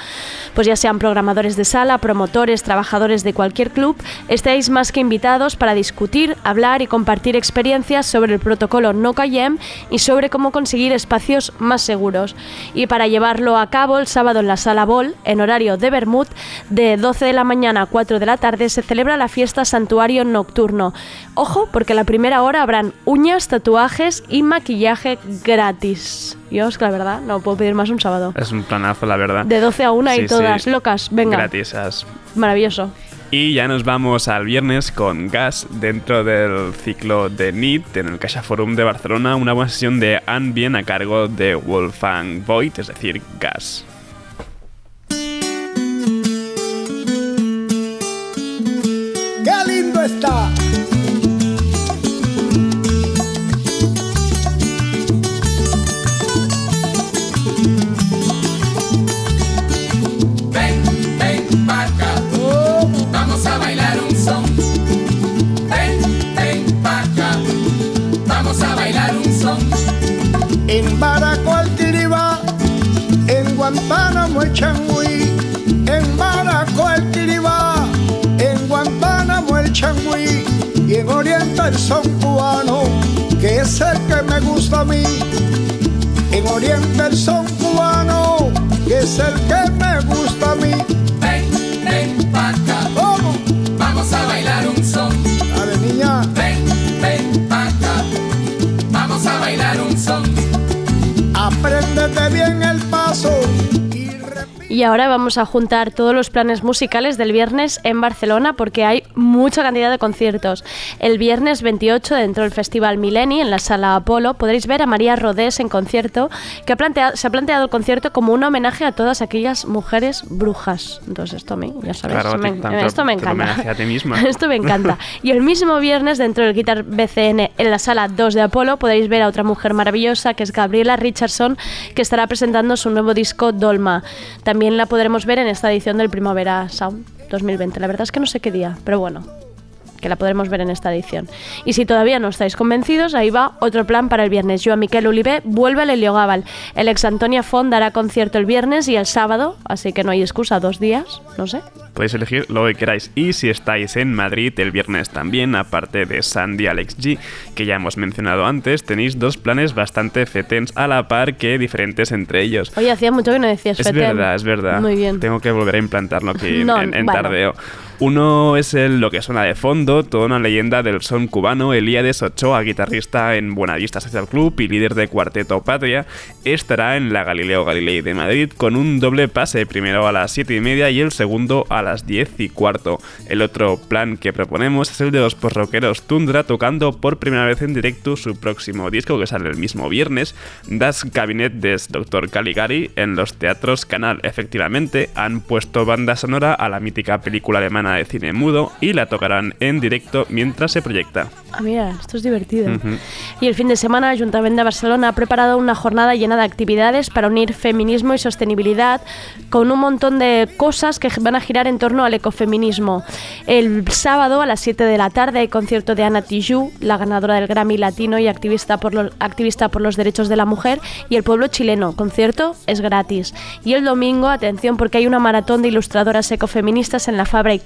Speaker 1: pues ya sean programadores de sala, promotores, trabajadores de cualquier club, estéis más que invitados para discutir, hablar y compartir experiencias sobre el protocolo No Callem y sobre cómo conseguir espacios más seguros. Y para llevarlo a cabo el sábado en la sala Bol, en horario de Bermud, de 12 de la mañana a 4 de la tarde, se celebra la fiesta Santuario Nocturno. Ojo, porque a la primera hora habrán uñas, tatuajes y maquillaje gratis. Es que la verdad, no puedo pedir más un sábado.
Speaker 3: Es un planazo, la verdad.
Speaker 1: De 12 a 1
Speaker 3: Sí,
Speaker 1: y todas
Speaker 3: sí.
Speaker 1: locas. Venga,
Speaker 3: Gratisas.
Speaker 1: maravilloso.
Speaker 3: Y ya nos vamos al viernes con Gas dentro del ciclo de NIT en el Caixa Forum de Barcelona, una buena sesión de Ambient a cargo de Wolfgang Voigt, es decir, Gas.
Speaker 18: ¡Qué lindo está! En Baracol Tiribá, en Guantánamo el Changüí, en Baracol Tiribá, en Guantánamo el Changüí, y en Oriente el son cubano, que es el que me gusta a mí. En Oriente el son cubano, que es el que me gusta a mí.
Speaker 20: Ven, ven pa' acá. Vamos a bailar un son.
Speaker 18: Dale, niña.
Speaker 20: Ven, ven pa' acá. Vamos a bailar un son.
Speaker 18: Apréndete bien el paso.
Speaker 1: Y ahora vamos a juntar todos los planes musicales del viernes en Barcelona porque hay mucha cantidad de conciertos. El viernes 28 dentro del Festival Mileni en la Sala Apolo podréis ver a María Rodés en concierto que ha planteado- se ha planteado el concierto como un homenaje a todas aquellas mujeres brujas. Entonces esto a mí, ya sabes,
Speaker 3: Claro,
Speaker 1: me-
Speaker 3: tanto-
Speaker 1: esto me encanta.
Speaker 3: a ti misma. [laughs]
Speaker 1: Esto me encanta. [laughs] Y el mismo viernes, dentro del Guitar BCN en la sala 2 de Apolo, podéis ver a otra mujer maravillosa que es Gabriela Richardson, que estará presentando su nuevo disco Dolma. También la podremos ver en esta edición del Primavera Sound 2020. La verdad es que no sé qué día, pero bueno que la podremos ver en esta edición. Y si todavía no estáis convencidos, ahí va otro plan para el viernes. Joan Miquel Olivé vuelve al Heliogabal. El ex Antonia Font dará concierto el viernes y el sábado, así que no hay excusa, dos días, no sé.
Speaker 3: Podéis elegir lo que queráis. Y si estáis en Madrid el viernes también, aparte de Sandy Alex G, que ya hemos mencionado antes, tenéis dos planes bastante fetens a la par que diferentes entre ellos.
Speaker 1: Oye, hacía mucho que no decías
Speaker 3: Es
Speaker 1: Feten.
Speaker 3: verdad, es verdad.
Speaker 1: Muy bien.
Speaker 3: Tengo que volver a implantarlo aquí
Speaker 1: No,
Speaker 3: en, en
Speaker 1: bueno.
Speaker 3: tardeo. Uno es el lo que suena de fondo, toda una leyenda del son cubano, Elíades Ochoa, guitarrista en Buenavista Social Club y líder de Cuarteto Patria, estará en la Galileo Galilei de Madrid con un doble pase, primero a las 7 y media y el segundo a las 10 y cuarto. El otro plan que proponemos es el de los posrockeros Tundra tocando por primera vez en directo su próximo disco que sale el mismo viernes, Das Cabinet des Dr. Caligari, en los teatros Canal. Efectivamente, han puesto banda sonora a la mítica película alemana de cine mudo y la tocarán en directo mientras se proyecta.
Speaker 1: Ah, mira, esto es divertido.
Speaker 3: Ujú.
Speaker 1: Y el fin de semana, el Ayuntamiento de Barcelona ha preparado una jornada llena de actividades para unir feminismo y sostenibilidad con un montón de cosas que van a girar en torno al ecofeminismo. El sábado a las 7 de la tarde hay concierto de Ana Tijoux, la ganadora del Grammy Latino y activista por, los, activista por los derechos de la mujer, y el pueblo chileno. Concierto es gratis. Y el domingo, atención, porque hay una maratón de ilustradoras ecofeministas en la Fabra y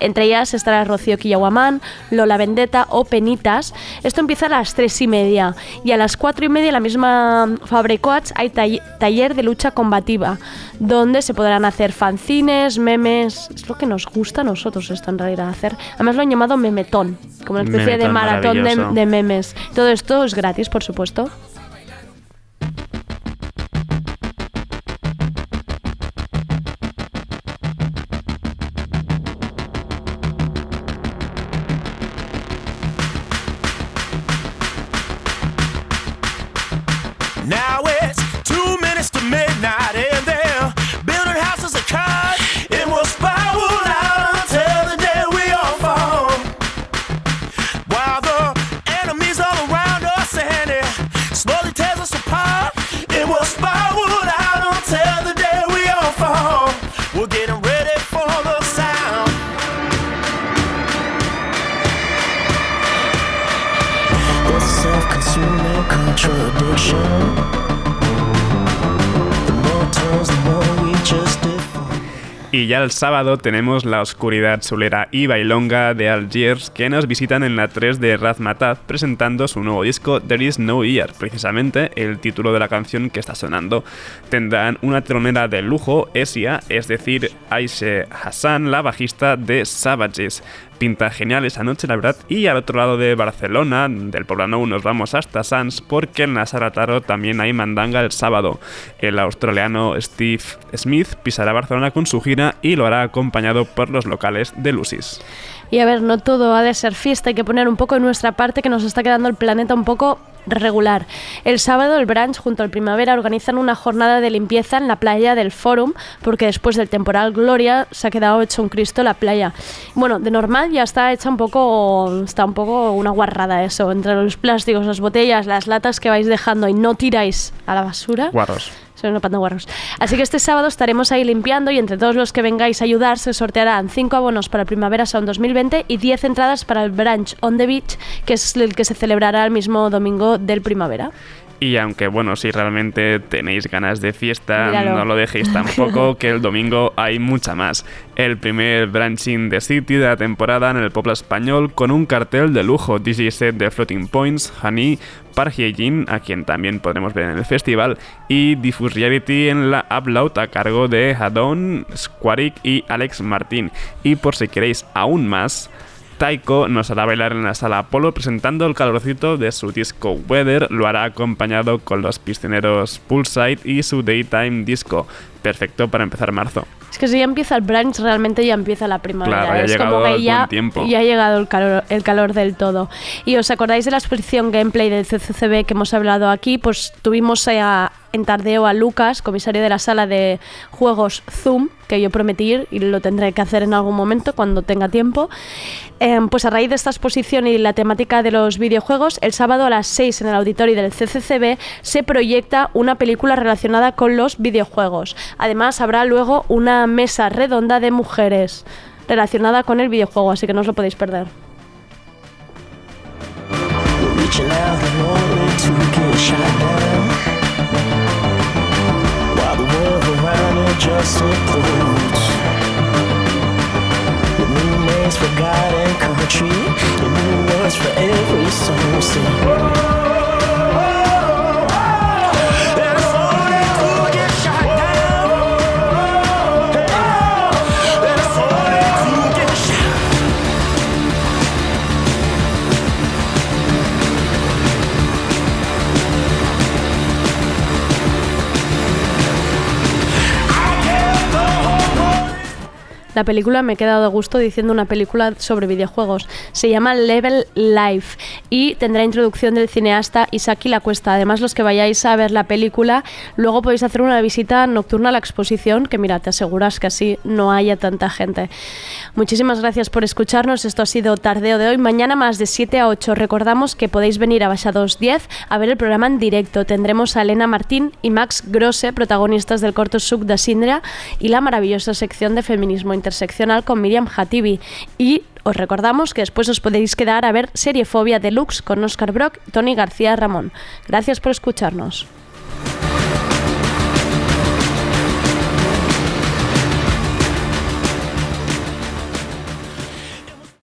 Speaker 1: Entre ellas estará Rocío Quillaguamán, Lola Vendetta o Penitas. Esto empieza a las tres y media. Y a las cuatro y media, la misma Fabra y Coats, hay tall- taller de lucha combativa, donde se podrán hacer fanzines, memes. Es lo que nos gusta a nosotros esto en realidad hacer. Además lo han llamado memetón, como una especie de maratón de, de memes. Todo esto es gratis, por supuesto.
Speaker 3: Y ya el sábado tenemos La Oscuridad Solera y Bailonga de Algiers que nos visitan en la 3 de Razmataz presentando su nuevo disco There Is No Year, precisamente el título de la canción que está sonando. Tendrán una telonera de lujo, Esia, es decir, Aishe Hassan, la bajista de Savages. Pinta genial esa noche, la verdad. Y al otro lado de Barcelona, del Poblano, nos vamos hasta Sans porque en la también hay mandanga el sábado. El australiano Steve Smith pisará Barcelona con su gira y lo hará acompañado por los locales de Lucis.
Speaker 1: Y a ver, no todo ha de ser fiesta, hay que poner un poco de nuestra parte que nos está quedando el planeta un poco regular. El sábado el Branch junto al Primavera organizan una jornada de limpieza en la playa del Forum porque después del temporal Gloria se ha quedado hecho un Cristo la playa. Bueno, de normal ya está hecha un poco está un poco una guarrada eso, entre los plásticos, las botellas, las latas que vais dejando y no tiráis a la basura.
Speaker 3: Guarros.
Speaker 1: Son una. Así que este sábado estaremos ahí limpiando y entre todos los que vengáis a ayudar se sortearán 5 abonos para Primavera Sound 2020 y 10 entradas para el Branch on the Beach, que es el que se celebrará el mismo domingo del Primavera.
Speaker 3: Y aunque, bueno, si realmente tenéis ganas de fiesta,
Speaker 1: Míralo.
Speaker 3: no lo dejéis tampoco, [laughs] que el domingo hay mucha más. El primer branching de City de la temporada en el Popla Español con un cartel de lujo, DJ set de Floating Points, Honey, Park Hye-jin, a quien también podremos ver en el festival, y Diffuse Reality en la Upload a cargo de Hadon, Squarik y Alex Martín. Y por si queréis aún más, Taiko nos hará bailar en la sala Apolo presentando el calorcito de su disco Weather. Lo hará acompañado con los piscineros Poolside y su Daytime Disco. Perfecto para empezar marzo.
Speaker 1: Es que si ya empieza el brunch, realmente ya empieza la primavera.
Speaker 3: Claro, ya ha
Speaker 1: es
Speaker 3: llegado
Speaker 1: como que
Speaker 3: el
Speaker 1: ya,
Speaker 3: buen tiempo.
Speaker 1: ya ha llegado el calor, el calor del todo. Y os acordáis de la exposición gameplay del CCCB que hemos hablado aquí, pues tuvimos a- en tardeo a Lucas, comisario de la sala de juegos Zoom, que yo prometí ir y lo tendré que hacer en algún momento cuando tenga tiempo. Em, pues a raíz de esta exposición y la temática de los videojuegos, el sábado a las 6 en el auditorio del CCCB se proyecta una película relacionada con los videojuegos. Además, habrá luego una mesa redonda de mujeres relacionada con el videojuego, así que no os lo podéis perder. La película me he quedado de gusto diciendo una película sobre videojuegos. Se llama Level Life y tendrá introducción del cineasta Isaki La Cuesta. Además, los que vayáis a ver la película, luego podéis hacer una visita nocturna a la exposición, que mira, te aseguras que así no haya tanta gente. Muchísimas gracias por escucharnos. Esto ha sido Tardeo de hoy. Mañana más de 7 a 8. Recordamos que podéis venir a Baixados 10 a ver el programa en directo. Tendremos a Elena Martín y Max Grosse, protagonistas del corto Suc de Sindra, y la maravillosa sección de feminismo interseccional con Miriam Hatibi. Y os recordamos que después os podéis quedar a ver Seriefobia Deluxe con Oscar Brock y Tony García Ramón. Gracias por escucharnos.